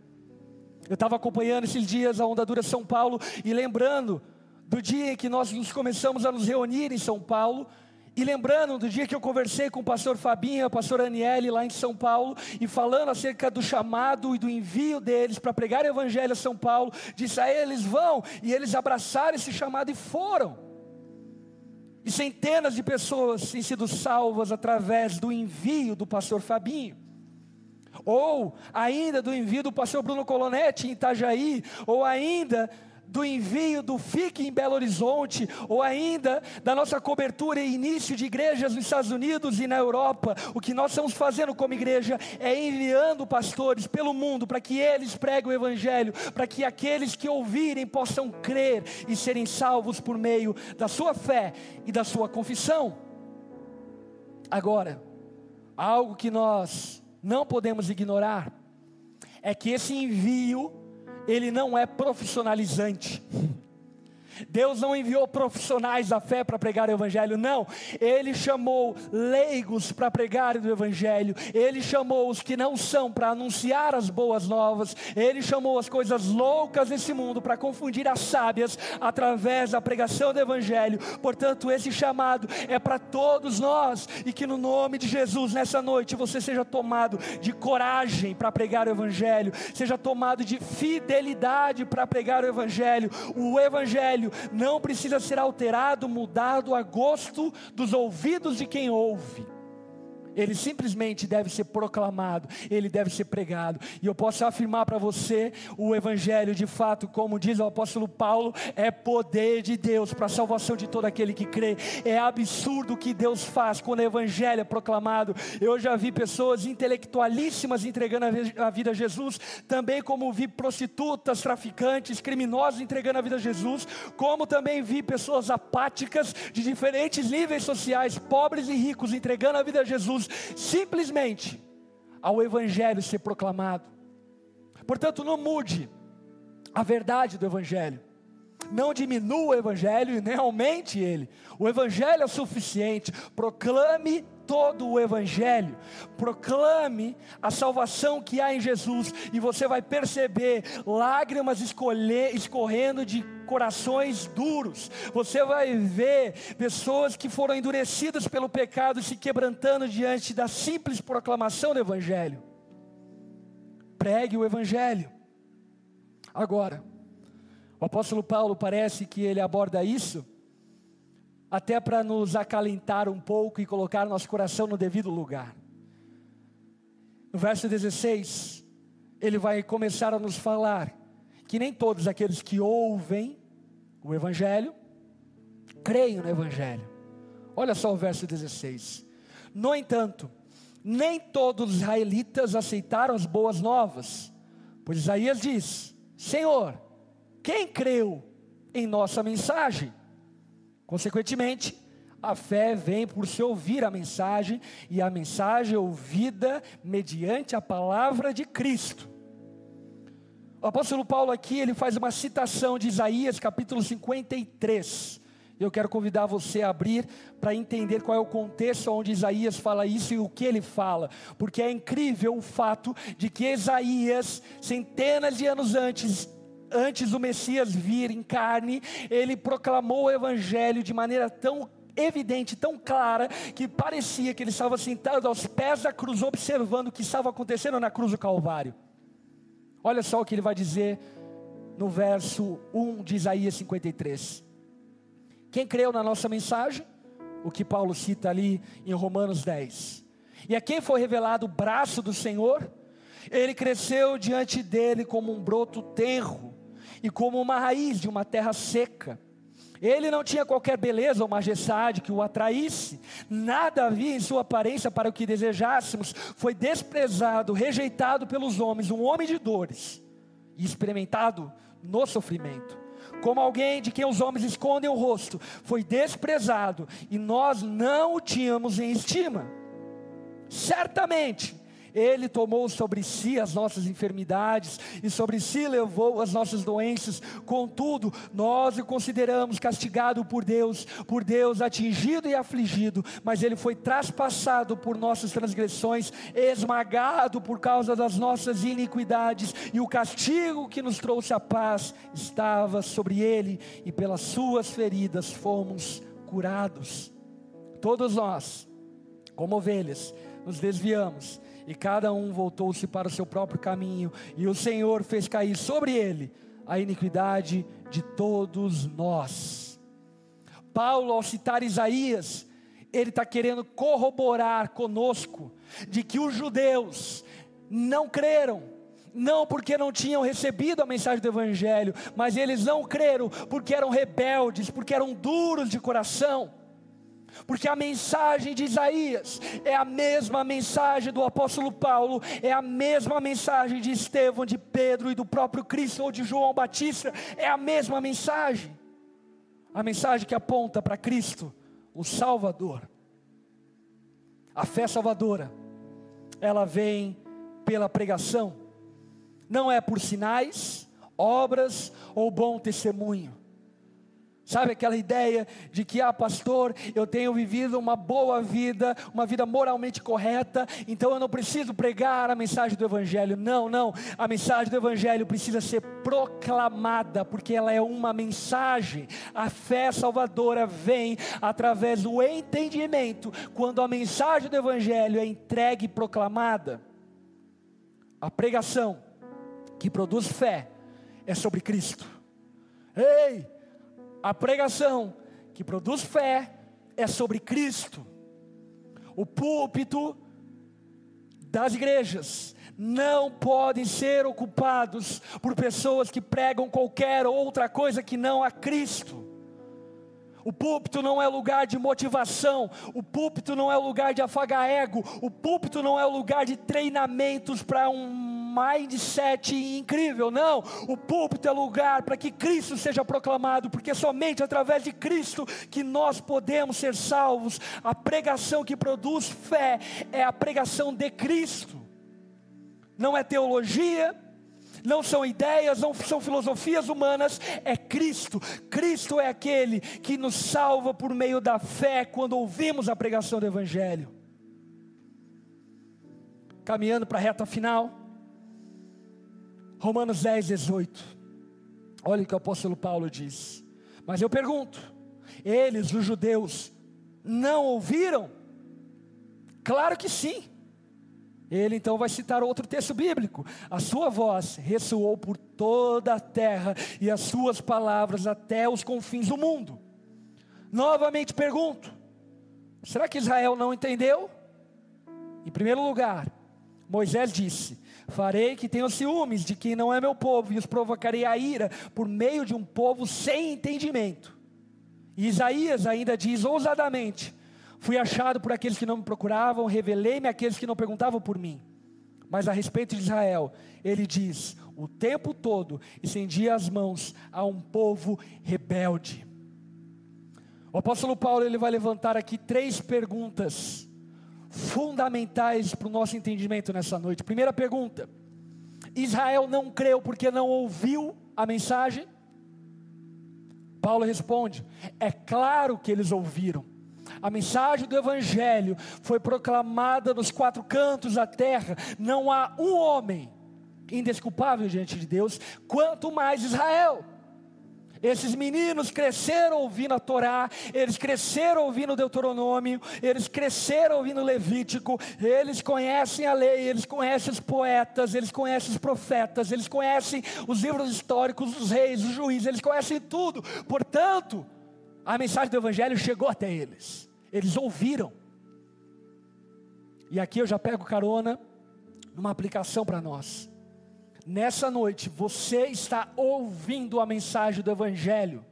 A: Eu estava acompanhando esses dias a Onda Dura São Paulo e lembrando do dia em que nós nos começamos a nos reunir em São Paulo e lembrando do dia que eu conversei com o pastor Fabinho, a pastora Aniele lá em São Paulo, e falando acerca do chamado e do envio deles para pregar o evangelho a São Paulo, disse a eles: vão, e eles abraçaram esse chamado e foram. E centenas de pessoas têm sido salvas através do envio do pastor Fabinho. Ou ainda do envio do pastor Bruno Colonetti em Itajaí, ou ainda do envio do FIC em Belo Horizonte, ou ainda da nossa cobertura e início de igrejas nos Estados Unidos e na Europa, o que nós estamos fazendo como igreja é enviando pastores pelo mundo para que eles preguem o Evangelho, para que aqueles que ouvirem possam crer e serem salvos por meio da sua fé e da sua confissão. Agora, algo que nós não podemos ignorar é que esse envio ele não é profissionalizante. Deus não enviou profissionais da fé para pregar o Evangelho, não. Ele chamou leigos para pregar o Evangelho. Ele chamou os que não são para anunciar as boas novas. Ele chamou as coisas loucas desse mundo para confundir as sábias através da pregação do Evangelho. Portanto, esse chamado é para todos nós e que no nome de Jesus nessa noite você seja tomado de coragem para pregar o Evangelho, seja tomado de fidelidade para pregar o Evangelho. O Evangelho Evangelho não precisa ser alterado, mudado a gosto dos ouvidos de quem ouve ele simplesmente deve ser proclamado, ele deve ser pregado. E eu posso afirmar para você: o Evangelho, de fato, como diz o apóstolo Paulo, é poder de Deus para a salvação de todo aquele que crê. É absurdo o que Deus faz quando o Evangelho é proclamado. Eu já vi pessoas intelectualíssimas entregando a vida a Jesus, também como vi prostitutas, traficantes, criminosos entregando a vida a Jesus, como também vi pessoas apáticas de diferentes níveis sociais, pobres e ricos, entregando a vida a Jesus simplesmente ao Evangelho ser proclamado. Portanto, não mude a verdade do Evangelho. Não diminua o Evangelho e nem aumente ele. O Evangelho é suficiente. Proclame todo o Evangelho, proclame a salvação que há em Jesus, e você vai perceber lágrimas escolher, escorrendo de corações duros, você vai ver pessoas que foram endurecidas pelo pecado se quebrantando diante da simples proclamação do Evangelho. Pregue o Evangelho. Agora, o apóstolo Paulo parece que ele aborda isso até para nos acalentar um pouco e colocar nosso coração no devido lugar. No verso 16, ele vai começar a nos falar que nem todos aqueles que ouvem o Evangelho creem no Evangelho. Olha só o verso 16. No entanto, nem todos os israelitas aceitaram as boas novas, pois Isaías diz: Senhor, quem creu em nossa mensagem? Consequentemente, a fé vem por se ouvir a mensagem, e a mensagem é ouvida mediante a palavra de Cristo. O apóstolo Paulo aqui, ele faz uma citação de Isaías, capítulo 53. Eu quero convidar você a abrir para entender qual é o contexto onde Isaías fala isso e o que ele fala, porque é incrível o fato de que Isaías, centenas de anos antes, antes do Messias vir em carne, ele proclamou o Evangelho de maneira tão evidente, tão clara, que parecia que ele estava sentado aos pés da cruz, observando o que estava acontecendo na cruz do Calvário. Olha só o que ele vai dizer no verso 1 de Isaías 53. Quem creu na nossa mensagem? O que Paulo cita ali em Romanos 10. E a quem foi revelado o braço do Senhor? Ele cresceu diante dele como um broto tenro e como uma raiz de uma terra seca. Ele não tinha qualquer beleza ou majestade que o atraísse, nada havia em sua aparência para o que desejássemos, foi desprezado, rejeitado pelos homens, um homem de dores e experimentado no sofrimento. Como alguém de quem os homens escondem o rosto, foi desprezado e nós não o tínhamos em estima. Certamente, ele tomou sobre si as nossas enfermidades e sobre si levou as nossas doenças. Contudo, nós o consideramos castigado por Deus, por Deus atingido e afligido, mas ele foi traspassado por nossas transgressões, esmagado por causa das nossas iniquidades, e o castigo que nos trouxe a paz estava sobre ele, e pelas suas feridas fomos curados. Todos nós, como ovelhas, nos desviamos e cada um voltou-se para o seu próprio caminho, e o Senhor fez cair sobre ele a iniquidade de todos nós. Paulo, ao citar Isaías, ele está querendo corroborar conosco de que os judeus não creram, não porque não tinham recebido a mensagem do Evangelho, mas eles não creram porque eram rebeldes, porque eram duros de coração porque a mensagem de Isaías é a mesma mensagem do apóstolo Paulo, é a mesma mensagem de Estevão, de Pedro e do próprio Cristo ou de João Batista, é a mesma mensagem. A mensagem que aponta para Cristo, o Salvador. A fé salvadora, ela vem pela pregação, não é por sinais, obras ou bom testemunho Sabe aquela ideia de que, ah, pastor, eu tenho vivido uma boa vida, uma vida moralmente correta, então eu não preciso pregar a mensagem do Evangelho. Não, não. A mensagem do Evangelho precisa ser proclamada, porque ela é uma mensagem. A fé salvadora vem através do entendimento, quando a mensagem do Evangelho é entregue e proclamada. A pregação que produz fé é sobre Cristo. Ei! A pregação que produz fé é sobre Cristo. O púlpito das igrejas não podem ser ocupados por pessoas que pregam qualquer outra coisa que não a Cristo. O púlpito não é lugar de motivação, o púlpito não é lugar de afagar ego, o púlpito não é lugar de treinamentos para um mindset incrível, não. O púlpito é lugar para que Cristo seja proclamado, porque somente através de Cristo que nós podemos ser salvos. A pregação que produz fé é a pregação de Cristo, não é teologia, não são ideias, não são filosofias humanas, é Cristo. Cristo é aquele que nos salva por meio da fé quando ouvimos a pregação do Evangelho. Caminhando para a reta final, Romanos 10, 18. Olha o que o apóstolo Paulo diz. Mas eu pergunto: eles, os judeus, não ouviram? Claro que sim. Ele então vai citar outro texto bíblico. A sua voz ressoou por toda a terra e as suas palavras até os confins do mundo. Novamente pergunto: será que Israel não entendeu? Em primeiro lugar, Moisés disse: Farei que tenham ciúmes de quem não é meu povo, e os provocarei a ira por meio de um povo sem entendimento. E Isaías ainda diz ousadamente: Fui achado por aqueles que não me procuravam, revelei-me àqueles que não perguntavam por mim. Mas a respeito de Israel, ele diz: o tempo todo estendia as mãos a um povo rebelde. O apóstolo Paulo ele vai levantar aqui três perguntas fundamentais para o nosso entendimento nessa noite. Primeira pergunta: Israel não creu porque não ouviu a mensagem? Paulo responde: é claro que eles ouviram. A mensagem do Evangelho foi proclamada nos quatro cantos da terra. Não há um homem indesculpável diante de Deus, quanto mais Israel. Esses meninos cresceram ouvindo a Torá, eles cresceram ouvindo Deuteronômio, eles cresceram ouvindo Levítico, eles conhecem a lei, eles conhecem os poetas, eles conhecem os profetas, eles conhecem os livros históricos dos reis, dos juízes, eles conhecem tudo. Portanto, a mensagem do Evangelho chegou até eles, eles ouviram. E aqui eu já pego carona numa aplicação para nós. Nessa noite, você está ouvindo a mensagem do Evangelho.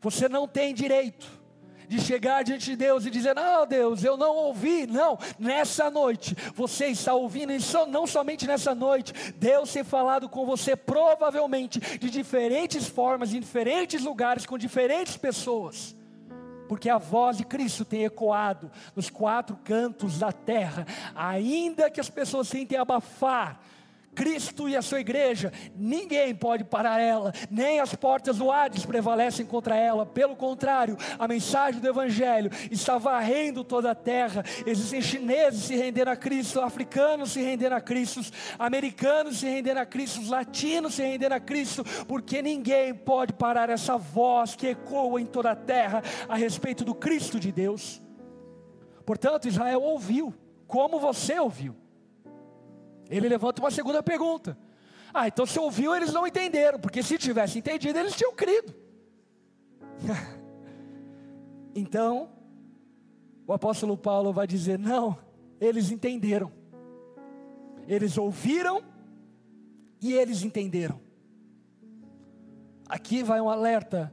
A: Você não tem direito de chegar diante de Deus e dizer: Não, Deus, eu não ouvi. Não, nessa noite, você está ouvindo, e não somente nessa noite, Deus tem falado com você, provavelmente, de diferentes formas, em diferentes lugares, com diferentes pessoas. Porque a voz de Cristo tem ecoado nos quatro cantos da terra, ainda que as pessoas tentem abafar Cristo e a sua igreja, ninguém pode parar ela, nem as portas do Hades prevalecem contra ela, pelo contrário, a mensagem do Evangelho está varrendo toda a terra. Existem chineses se rendendo a Cristo, africanos se rendendo a Cristo, americanos se rendendo a Cristo, latinos se rendendo a Cristo, porque ninguém pode parar essa voz que ecoa em toda a terra a respeito do Cristo de Deus. Portanto, Israel ouviu, como você ouviu. Ele levanta uma segunda pergunta. Ah, então se ouviu, eles não entenderam, porque se tivessem entendido, eles tinham crido. então, o apóstolo Paulo vai dizer: não, eles entenderam. Eles ouviram e eles entenderam. Aqui vai um alerta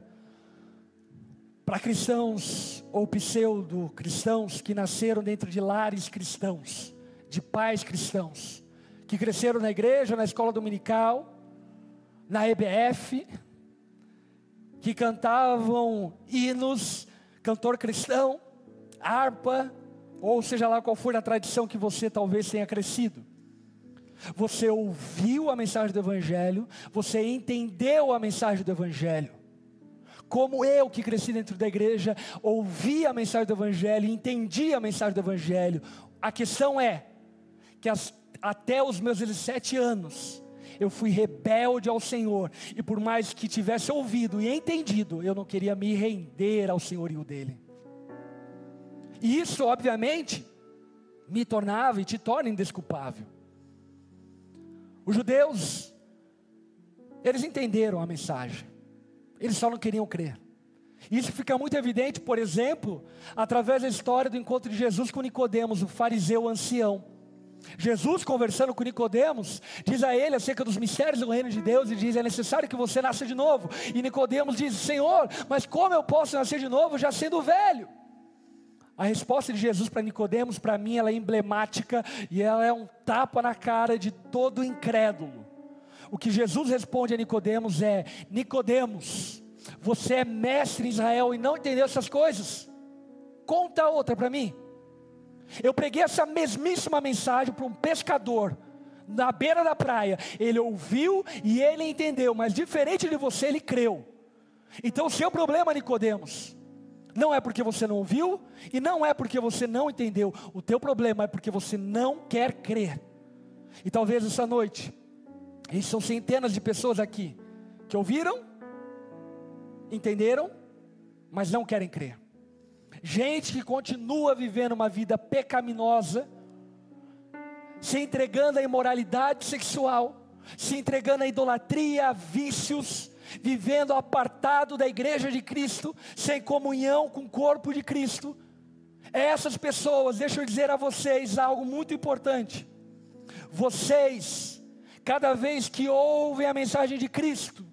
A: para cristãos ou pseudo-cristãos que nasceram dentro de lares cristãos, de pais cristãos que cresceram na igreja, na escola dominical, na EBF, que cantavam hinos, cantor cristão, harpa, ou seja lá qual for a tradição que você talvez tenha crescido. Você ouviu a mensagem do Evangelho, você entendeu a mensagem do Evangelho. Como eu que cresci dentro da igreja, ouvi a mensagem do Evangelho, entendi a mensagem do Evangelho. A questão é que as até os meus 17 anos, eu fui rebelde ao Senhor, e por mais que tivesse ouvido e entendido, eu não queria me render ao senhorio dele. E isso, obviamente, me tornava e te torna indesculpável. Os judeus, eles entenderam a mensagem, eles só não queriam crer. Isso fica muito evidente, por exemplo, através da história do encontro de Jesus com Nicodemos, o fariseu ancião. Jesus conversando com Nicodemos, diz a ele acerca dos mistérios do reino de Deus e diz: "É necessário que você nasça de novo". E Nicodemos diz: "Senhor, mas como eu posso nascer de novo já sendo velho?" A resposta de Jesus para Nicodemos, para mim, ela é emblemática e ela é um tapa na cara de todo incrédulo. O que Jesus responde a Nicodemos é: Nicodemos, você é mestre em Israel e não entendeu essas coisas? Conta outra para mim. Eu preguei essa mesmíssima mensagem para um pescador na beira da praia. Ele ouviu e ele entendeu, mas diferente de você, ele creu. Então, o seu problema, Nicodemos, não é porque você não ouviu e não é porque você não entendeu. O teu problema é porque você não quer crer. E talvez essa noite, e são centenas de pessoas aqui que ouviram, entenderam, mas não querem crer. Gente que continua vivendo uma vida pecaminosa, se entregando à imoralidade sexual, se entregando à idolatria, a vícios, vivendo apartado da igreja de Cristo, sem comunhão com o corpo de Cristo. Essas pessoas, deixa eu dizer a vocês algo muito importante. Vocês, cada vez que ouvem a mensagem de Cristo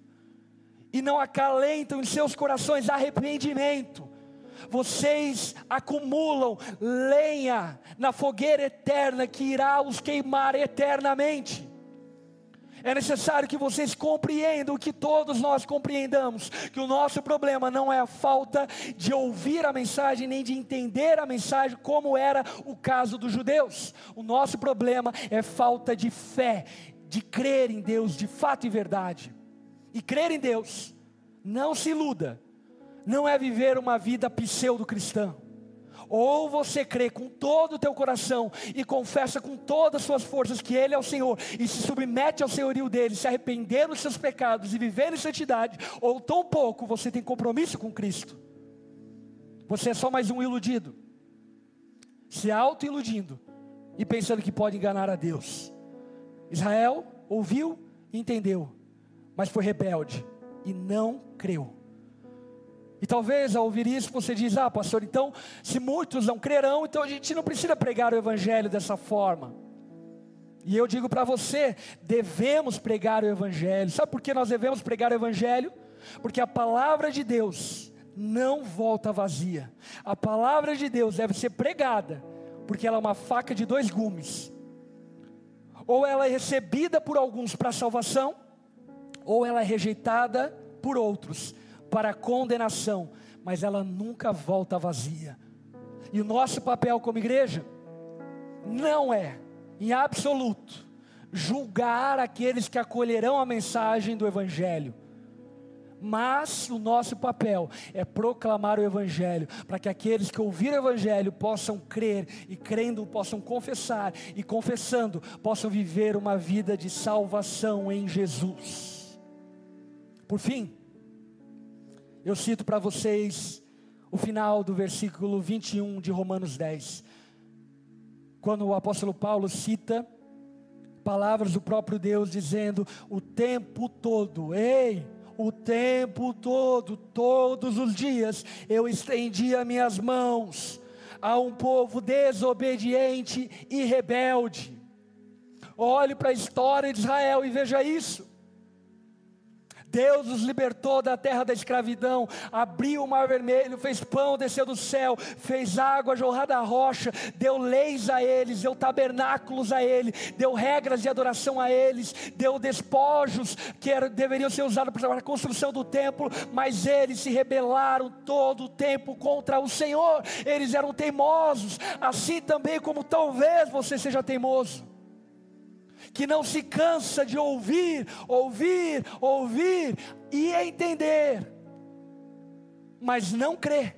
A: e não acalentam em seus corações arrependimento, vocês acumulam lenha na fogueira eterna que irá os queimar eternamente. É necessário que vocês compreendam que todos nós compreendamos que o nosso problema não é a falta de ouvir a mensagem nem de entender a mensagem, como era o caso dos judeus. O nosso problema é falta de fé, de crer em Deus de fato e verdade. E crer em Deus, não se iluda, não é viver uma vida pseudo-cristã. Ou você crê com todo o teu coração e confessa com todas as suas forças que Ele é o Senhor e se submete ao senhorio dele, se arrepender dos seus pecados e viver em santidade, ou tão pouco você tem compromisso com Cristo. Você é só mais um iludido, se auto-iludindo e pensando que pode enganar a Deus. Israel ouviu e entendeu, mas foi rebelde e não creu. E talvez ao ouvir isso você diz: Ah, pastor, então se muitos não crerão, então a gente não precisa pregar o evangelho dessa forma. E eu digo para você: devemos pregar o evangelho. Sabe por que nós devemos pregar o evangelho? Porque a palavra de Deus não volta vazia. A palavra de Deus deve ser pregada, porque ela é uma faca de dois gumes. Ou ela é recebida por alguns para salvação, ou ela é rejeitada por outros para condenação, mas ela nunca volta vazia. E o nosso papel como igreja não é, em absoluto, julgar aqueles que acolherão a mensagem do Evangelho. Mas o nosso papel é proclamar o Evangelho, para que aqueles que ouviram o Evangelho possam crer, e crendo possam confessar, e confessando possam viver uma vida de salvação em Jesus. Por fim, eu cito para vocês o final do versículo 21 de Romanos 10, quando o apóstolo Paulo cita palavras do próprio Deus dizendo: o tempo todo, ei, o tempo todo, todos os dias, eu estendia minhas mãos a um povo desobediente e rebelde. Olhe para a história de Israel e veja isso. Deus os libertou da terra da escravidão, abriu o mar vermelho, fez pão, desceu do céu, fez água jorrar da rocha, deu leis a eles, deu tabernáculos a eles, deu regras de adoração a eles, deu despojos que era, deveriam ser usados para a construção do templo, mas eles se rebelaram todo o tempo contra o Senhor, eles eram teimosos, assim também como talvez você seja teimoso que não se cansa de ouvir, ouvir, ouvir e entender, mas não crê.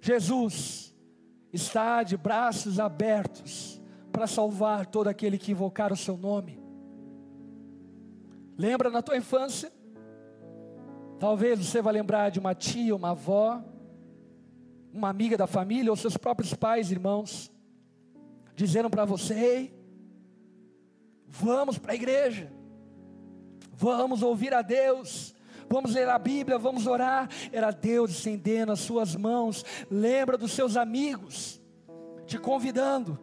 A: Jesus está de braços abertos para salvar todo aquele que invocar o seu nome. Lembra na tua infância? Talvez você vá lembrar de uma tia, uma avó, uma amiga da família, ou seus próprios pais, irmãos, dizendo para você: Ei, Vamos para a igreja, vamos ouvir a Deus, vamos ler a Bíblia, vamos orar. Era Deus estendendo as suas mãos. Lembra dos seus amigos, te convidando,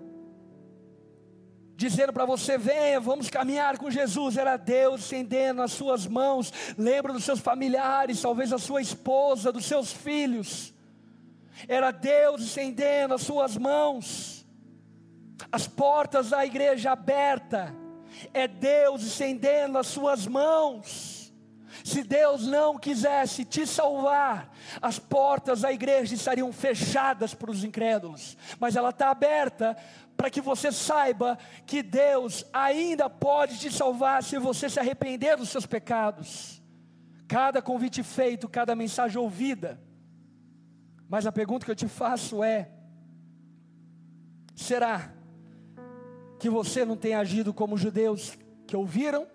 A: dizendo para você: venha, vamos caminhar com Jesus. Era Deus estendendo as suas mãos. Lembra dos seus familiares, talvez a sua esposa, dos seus filhos. Era Deus estendendo as suas mãos. As portas da igreja aberta é Deus estendendo as suas mãos. Se Deus não quisesse te salvar, as portas da igreja estariam fechadas para os incrédulos, mas ela está aberta para que você saiba que Deus ainda pode te salvar se você se arrepender dos seus pecados. Cada convite feito, cada mensagem ouvida. Mas a pergunta que eu te faço é: será que você não tem agido como judeus que ouviram,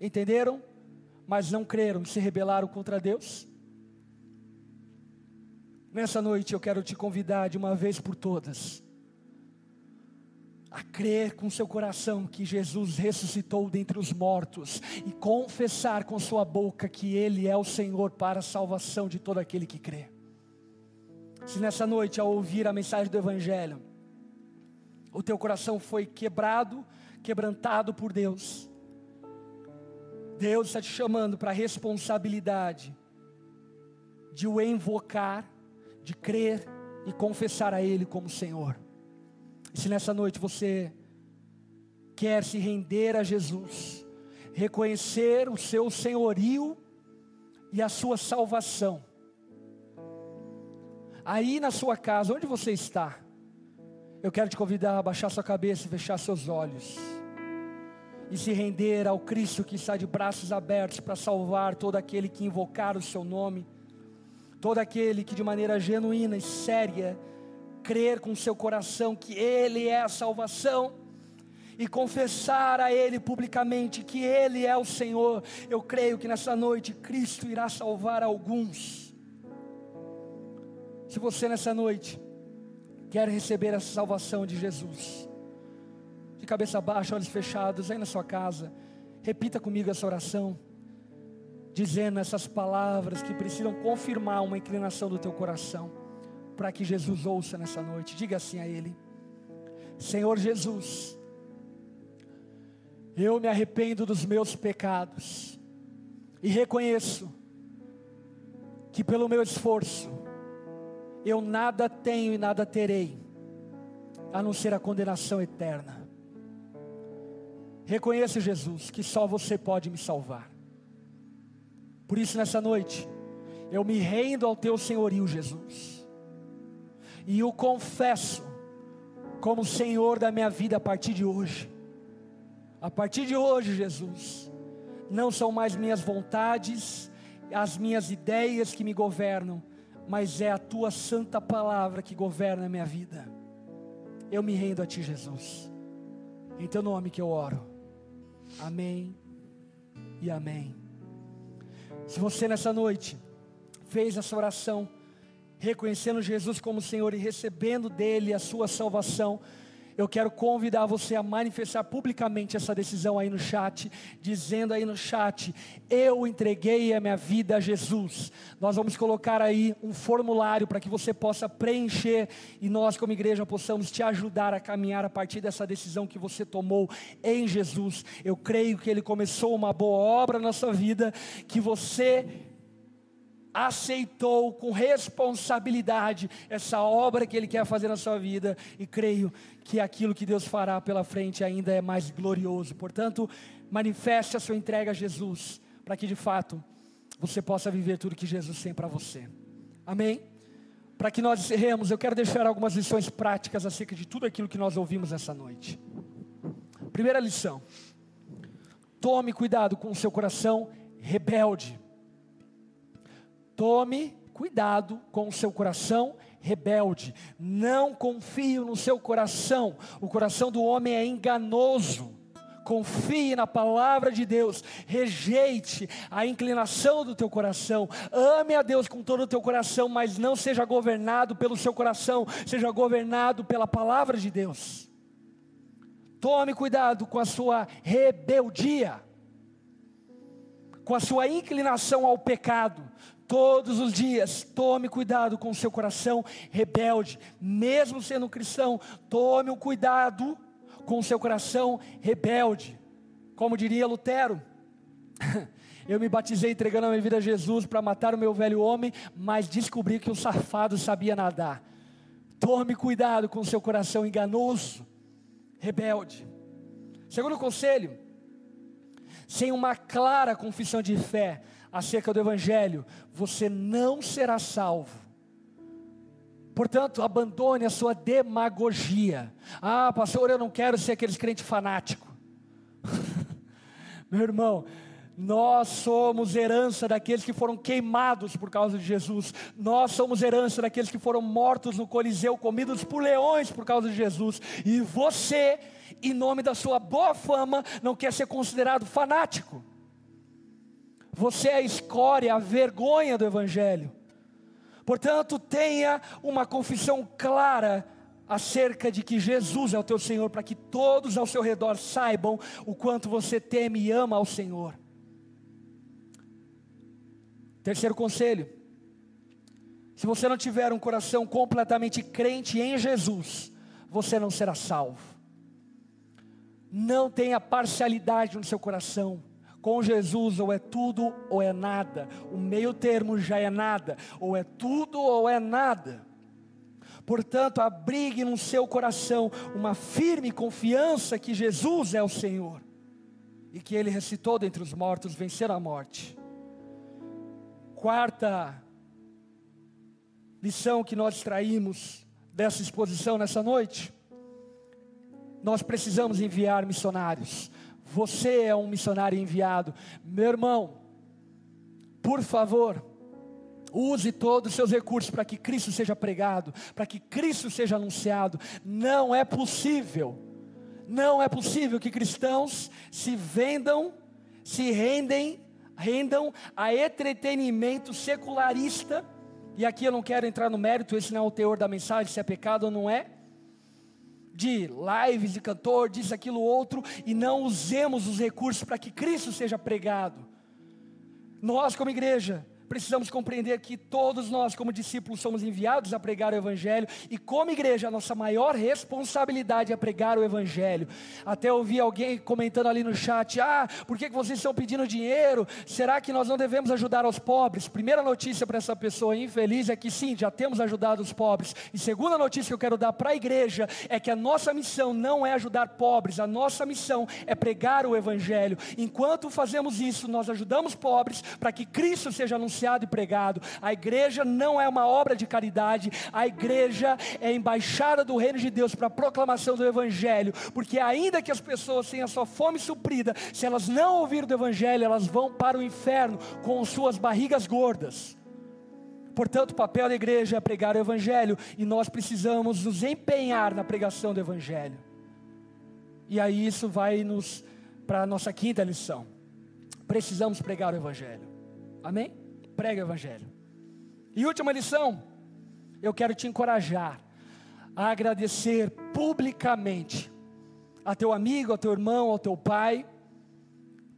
A: entenderam, mas não creram, se rebelaram contra Deus? Nessa noite eu quero te convidar de uma vez por todas a crer com seu coração que Jesus ressuscitou dentre os mortos e confessar com sua boca que Ele é o Senhor para a salvação de todo aquele que crê. Se nessa noite, ao ouvir a mensagem do Evangelho, o teu coração foi quebrado, quebrantado por Deus. Deus está te chamando para a responsabilidade de o invocar, de crer e confessar a Ele como Senhor. E se nessa noite você quer se render a Jesus, reconhecer o seu senhorio e a sua salvação, aí na sua casa, onde você está, eu quero te convidar a baixar sua cabeça e fechar seus olhos. E se render ao Cristo que está de braços abertos para salvar todo aquele que invocar o seu nome, todo aquele que de maneira genuína e séria crer com seu coração que Ele é a salvação e confessar a Ele publicamente que Ele é o Senhor, eu creio que nessa noite Cristo irá salvar alguns. Se você nessa noite quer receber a salvação de Jesus, de cabeça baixa, olhos fechados, aí na sua casa, repita comigo essa oração, dizendo essas palavras que precisam confirmar uma inclinação do teu coração, para que Jesus ouça nessa noite. Diga assim a Ele: Senhor Jesus, eu me arrependo dos meus pecados e reconheço que pelo meu esforço, eu nada tenho e nada terei, a não ser a condenação eterna. Reconheça, Jesus, que só você pode me salvar. Por isso, nessa noite, eu me rendo ao teu senhorio, Jesus, e o confesso como Senhor da minha vida a partir de hoje. A partir de hoje, Jesus, não são mais minhas vontades, as minhas ideias que me governam, mas é a tua santa palavra que governa a minha vida. Eu me rendo a ti, Jesus. Em teu nome que eu oro. Amém e amém. Se você nessa noite fez essa oração, reconhecendo Jesus como Senhor e recebendo dele a sua salvação, eu quero convidar você a manifestar publicamente essa decisão aí no chat, dizendo aí no chat: Eu entreguei a minha vida a Jesus. Nós vamos colocar aí um formulário para que você possa preencher e nós, como igreja, possamos te ajudar a caminhar a partir dessa decisão que você tomou em Jesus. Eu creio que Ele começou uma boa obra na sua vida, que você aceitou com responsabilidade essa obra que Ele quer fazer na sua vida, e creio que aquilo que Deus fará pela frente ainda é mais glorioso. Portanto, manifeste a sua entrega a Jesus, para que de fato você possa viver tudo que Jesus tem para você. Amém? Para que nós encerremos, eu quero deixar algumas lições práticas acerca de tudo aquilo que nós ouvimos essa noite. Primeira lição: tome cuidado com o seu coração rebelde. Tome cuidado com o seu coração rebelde. Não confie no seu coração. O coração do homem é enganoso. Confie na palavra de Deus, rejeite a inclinação do teu coração, ame a Deus com todo o teu coração, mas não seja governado pelo seu coração, seja governado pela palavra de Deus. Tome cuidado com a sua rebeldia. com a sua inclinação ao pecado, todos os dias, tome cuidado com o seu coração rebelde, mesmo sendo cristão, tome um cuidado com o seu coração rebelde. Como diria Lutero, eu me batizei entregando a minha vida a Jesus para matar o meu velho homem, mas descobri que o safado sabia nadar. Tome cuidado com o seu coração enganoso, rebelde. Segundo conselho, sem uma clara confissão de fé acerca do Evangelho, você não será salvo. Portanto, abandone a sua demagogia. Ah, pastor, eu não quero ser aqueles crente fanático. Meu irmão, nós somos herança daqueles que foram queimados por causa de Jesus. Nós somos herança daqueles que foram mortos no Coliseu, comidos por leões por causa de Jesus. E você, em nome da sua boa fama, não quer ser considerado fanático. Você é a escória, a vergonha do Evangelho. Portanto, tenha uma confissão clara acerca de que Jesus é o teu Senhor, para que todos ao seu redor saibam o quanto você teme e ama ao Senhor. Terceiro conselho: se você não tiver um coração completamente crente em Jesus, você não será salvo. Não tenha parcialidade no seu coração. Com Jesus, ou é tudo ou é nada. O meio termo já é nada. Ou é tudo ou é nada. Portanto, abrigue no seu coração uma firme confiança que Jesus é o Senhor e que Ele ressuscitou dentre os mortos, vencer a morte quarta lição que nós extraímos dessa exposição nessa noite, nós precisamos enviar missionários. Você é um missionário enviado, meu irmão. Por favor, use todos os seus recursos para que Cristo seja pregado, para que Cristo seja anunciado. Não é possível, não é possível que cristãos se vendam, se rendem rendam a entretenimento secularista, e aqui eu não quero entrar no mérito, esse não é o teor da mensagem, se é pecado ou não é, de lives de cantor, diz aquilo outro, e não usemos os recursos para que Cristo seja pregado. Nós, como igreja, precisamos compreender que todos nós, como discípulos, somos enviados a pregar o Evangelho, e como igreja, a nossa maior responsabilidade é pregar o Evangelho. Até ouvi alguém comentando ali no chat: ah, por que vocês estão pedindo dinheiro? Será que nós não devemos ajudar os pobres? Primeira notícia para essa pessoa infeliz é que sim, já temos ajudado os pobres. E segunda notícia que eu quero dar para a igreja é que a nossa missão não é ajudar pobres, a nossa missão é pregar o Evangelho. Enquanto fazemos isso, nós ajudamos pobres para que Cristo seja anunciado anunciado e pregado. A igreja não é uma obra de caridade, a igreja é embaixada do reino de Deus para a proclamação do evangelho, porque ainda que as pessoas tenham a sua fome suprida, se elas não ouvirem do evangelho, elas vão para o inferno com suas barrigas gordas. Portanto, o papel da igreja é pregar o Evangelho e nós precisamos nos empenhar na pregação do Evangelho. E aí isso vai nos para a nossa quinta lição. Precisamos pregar o Evangelho. Amém? Prega o Evangelho. E última lição, eu quero te encorajar a agradecer publicamente a teu amigo, a teu irmão, ao teu pai,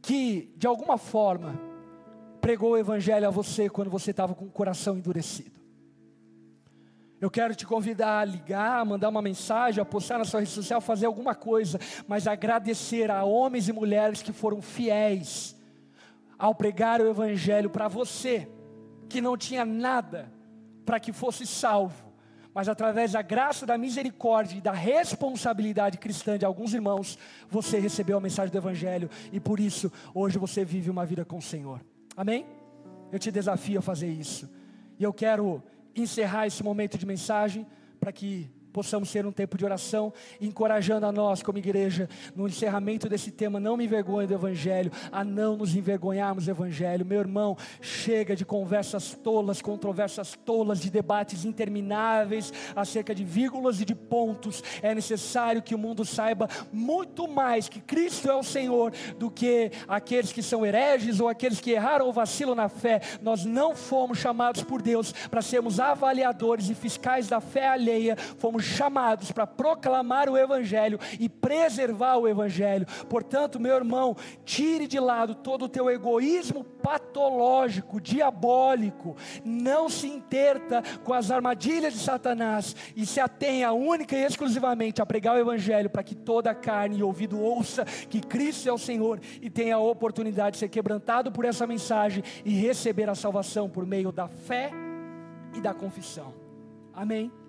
A: que de alguma forma pregou o Evangelho a você quando você estava com o coração endurecido. Eu quero te convidar a ligar, a mandar uma mensagem, a postar na sua rede social, fazer alguma coisa, mas agradecer a homens e mulheres que foram fiéis ao pregar o Evangelho para você, que não tinha nada para que fosse salvo, mas através da graça, da misericórdia e da responsabilidade cristã de alguns irmãos, você recebeu a mensagem do Evangelho e por isso hoje você vive uma vida com o Senhor. Amém? Eu te desafio a fazer isso. E eu quero encerrar esse momento de mensagem para que possamos ser um tempo de oração, encorajando a nós como igreja, no encerramento desse tema, não me envergonhe do Evangelho, a não nos envergonharmos do Evangelho. Meu irmão, chega de conversas tolas, controvérsias tolas, de debates intermináveis acerca de vírgulas e de pontos. É necessário que o mundo saiba muito mais que Cristo é o Senhor do que aqueles que são hereges ou aqueles que erraram ou vacilam na fé. Nós não fomos chamados por Deus para sermos avaliadores e fiscais da fé alheia, fomos chamados para proclamar o Evangelho e preservar o Evangelho. Portanto, meu irmão, tire de lado todo o teu egoísmo patológico, diabólico, não se interta com as armadilhas de Satanás e se atenha única e exclusivamente a pregar o Evangelho para que toda carne e ouvido ouça que Cristo é o Senhor e tenha a oportunidade de ser quebrantado por essa mensagem e receber a salvação por meio da fé e da confissão. Amém.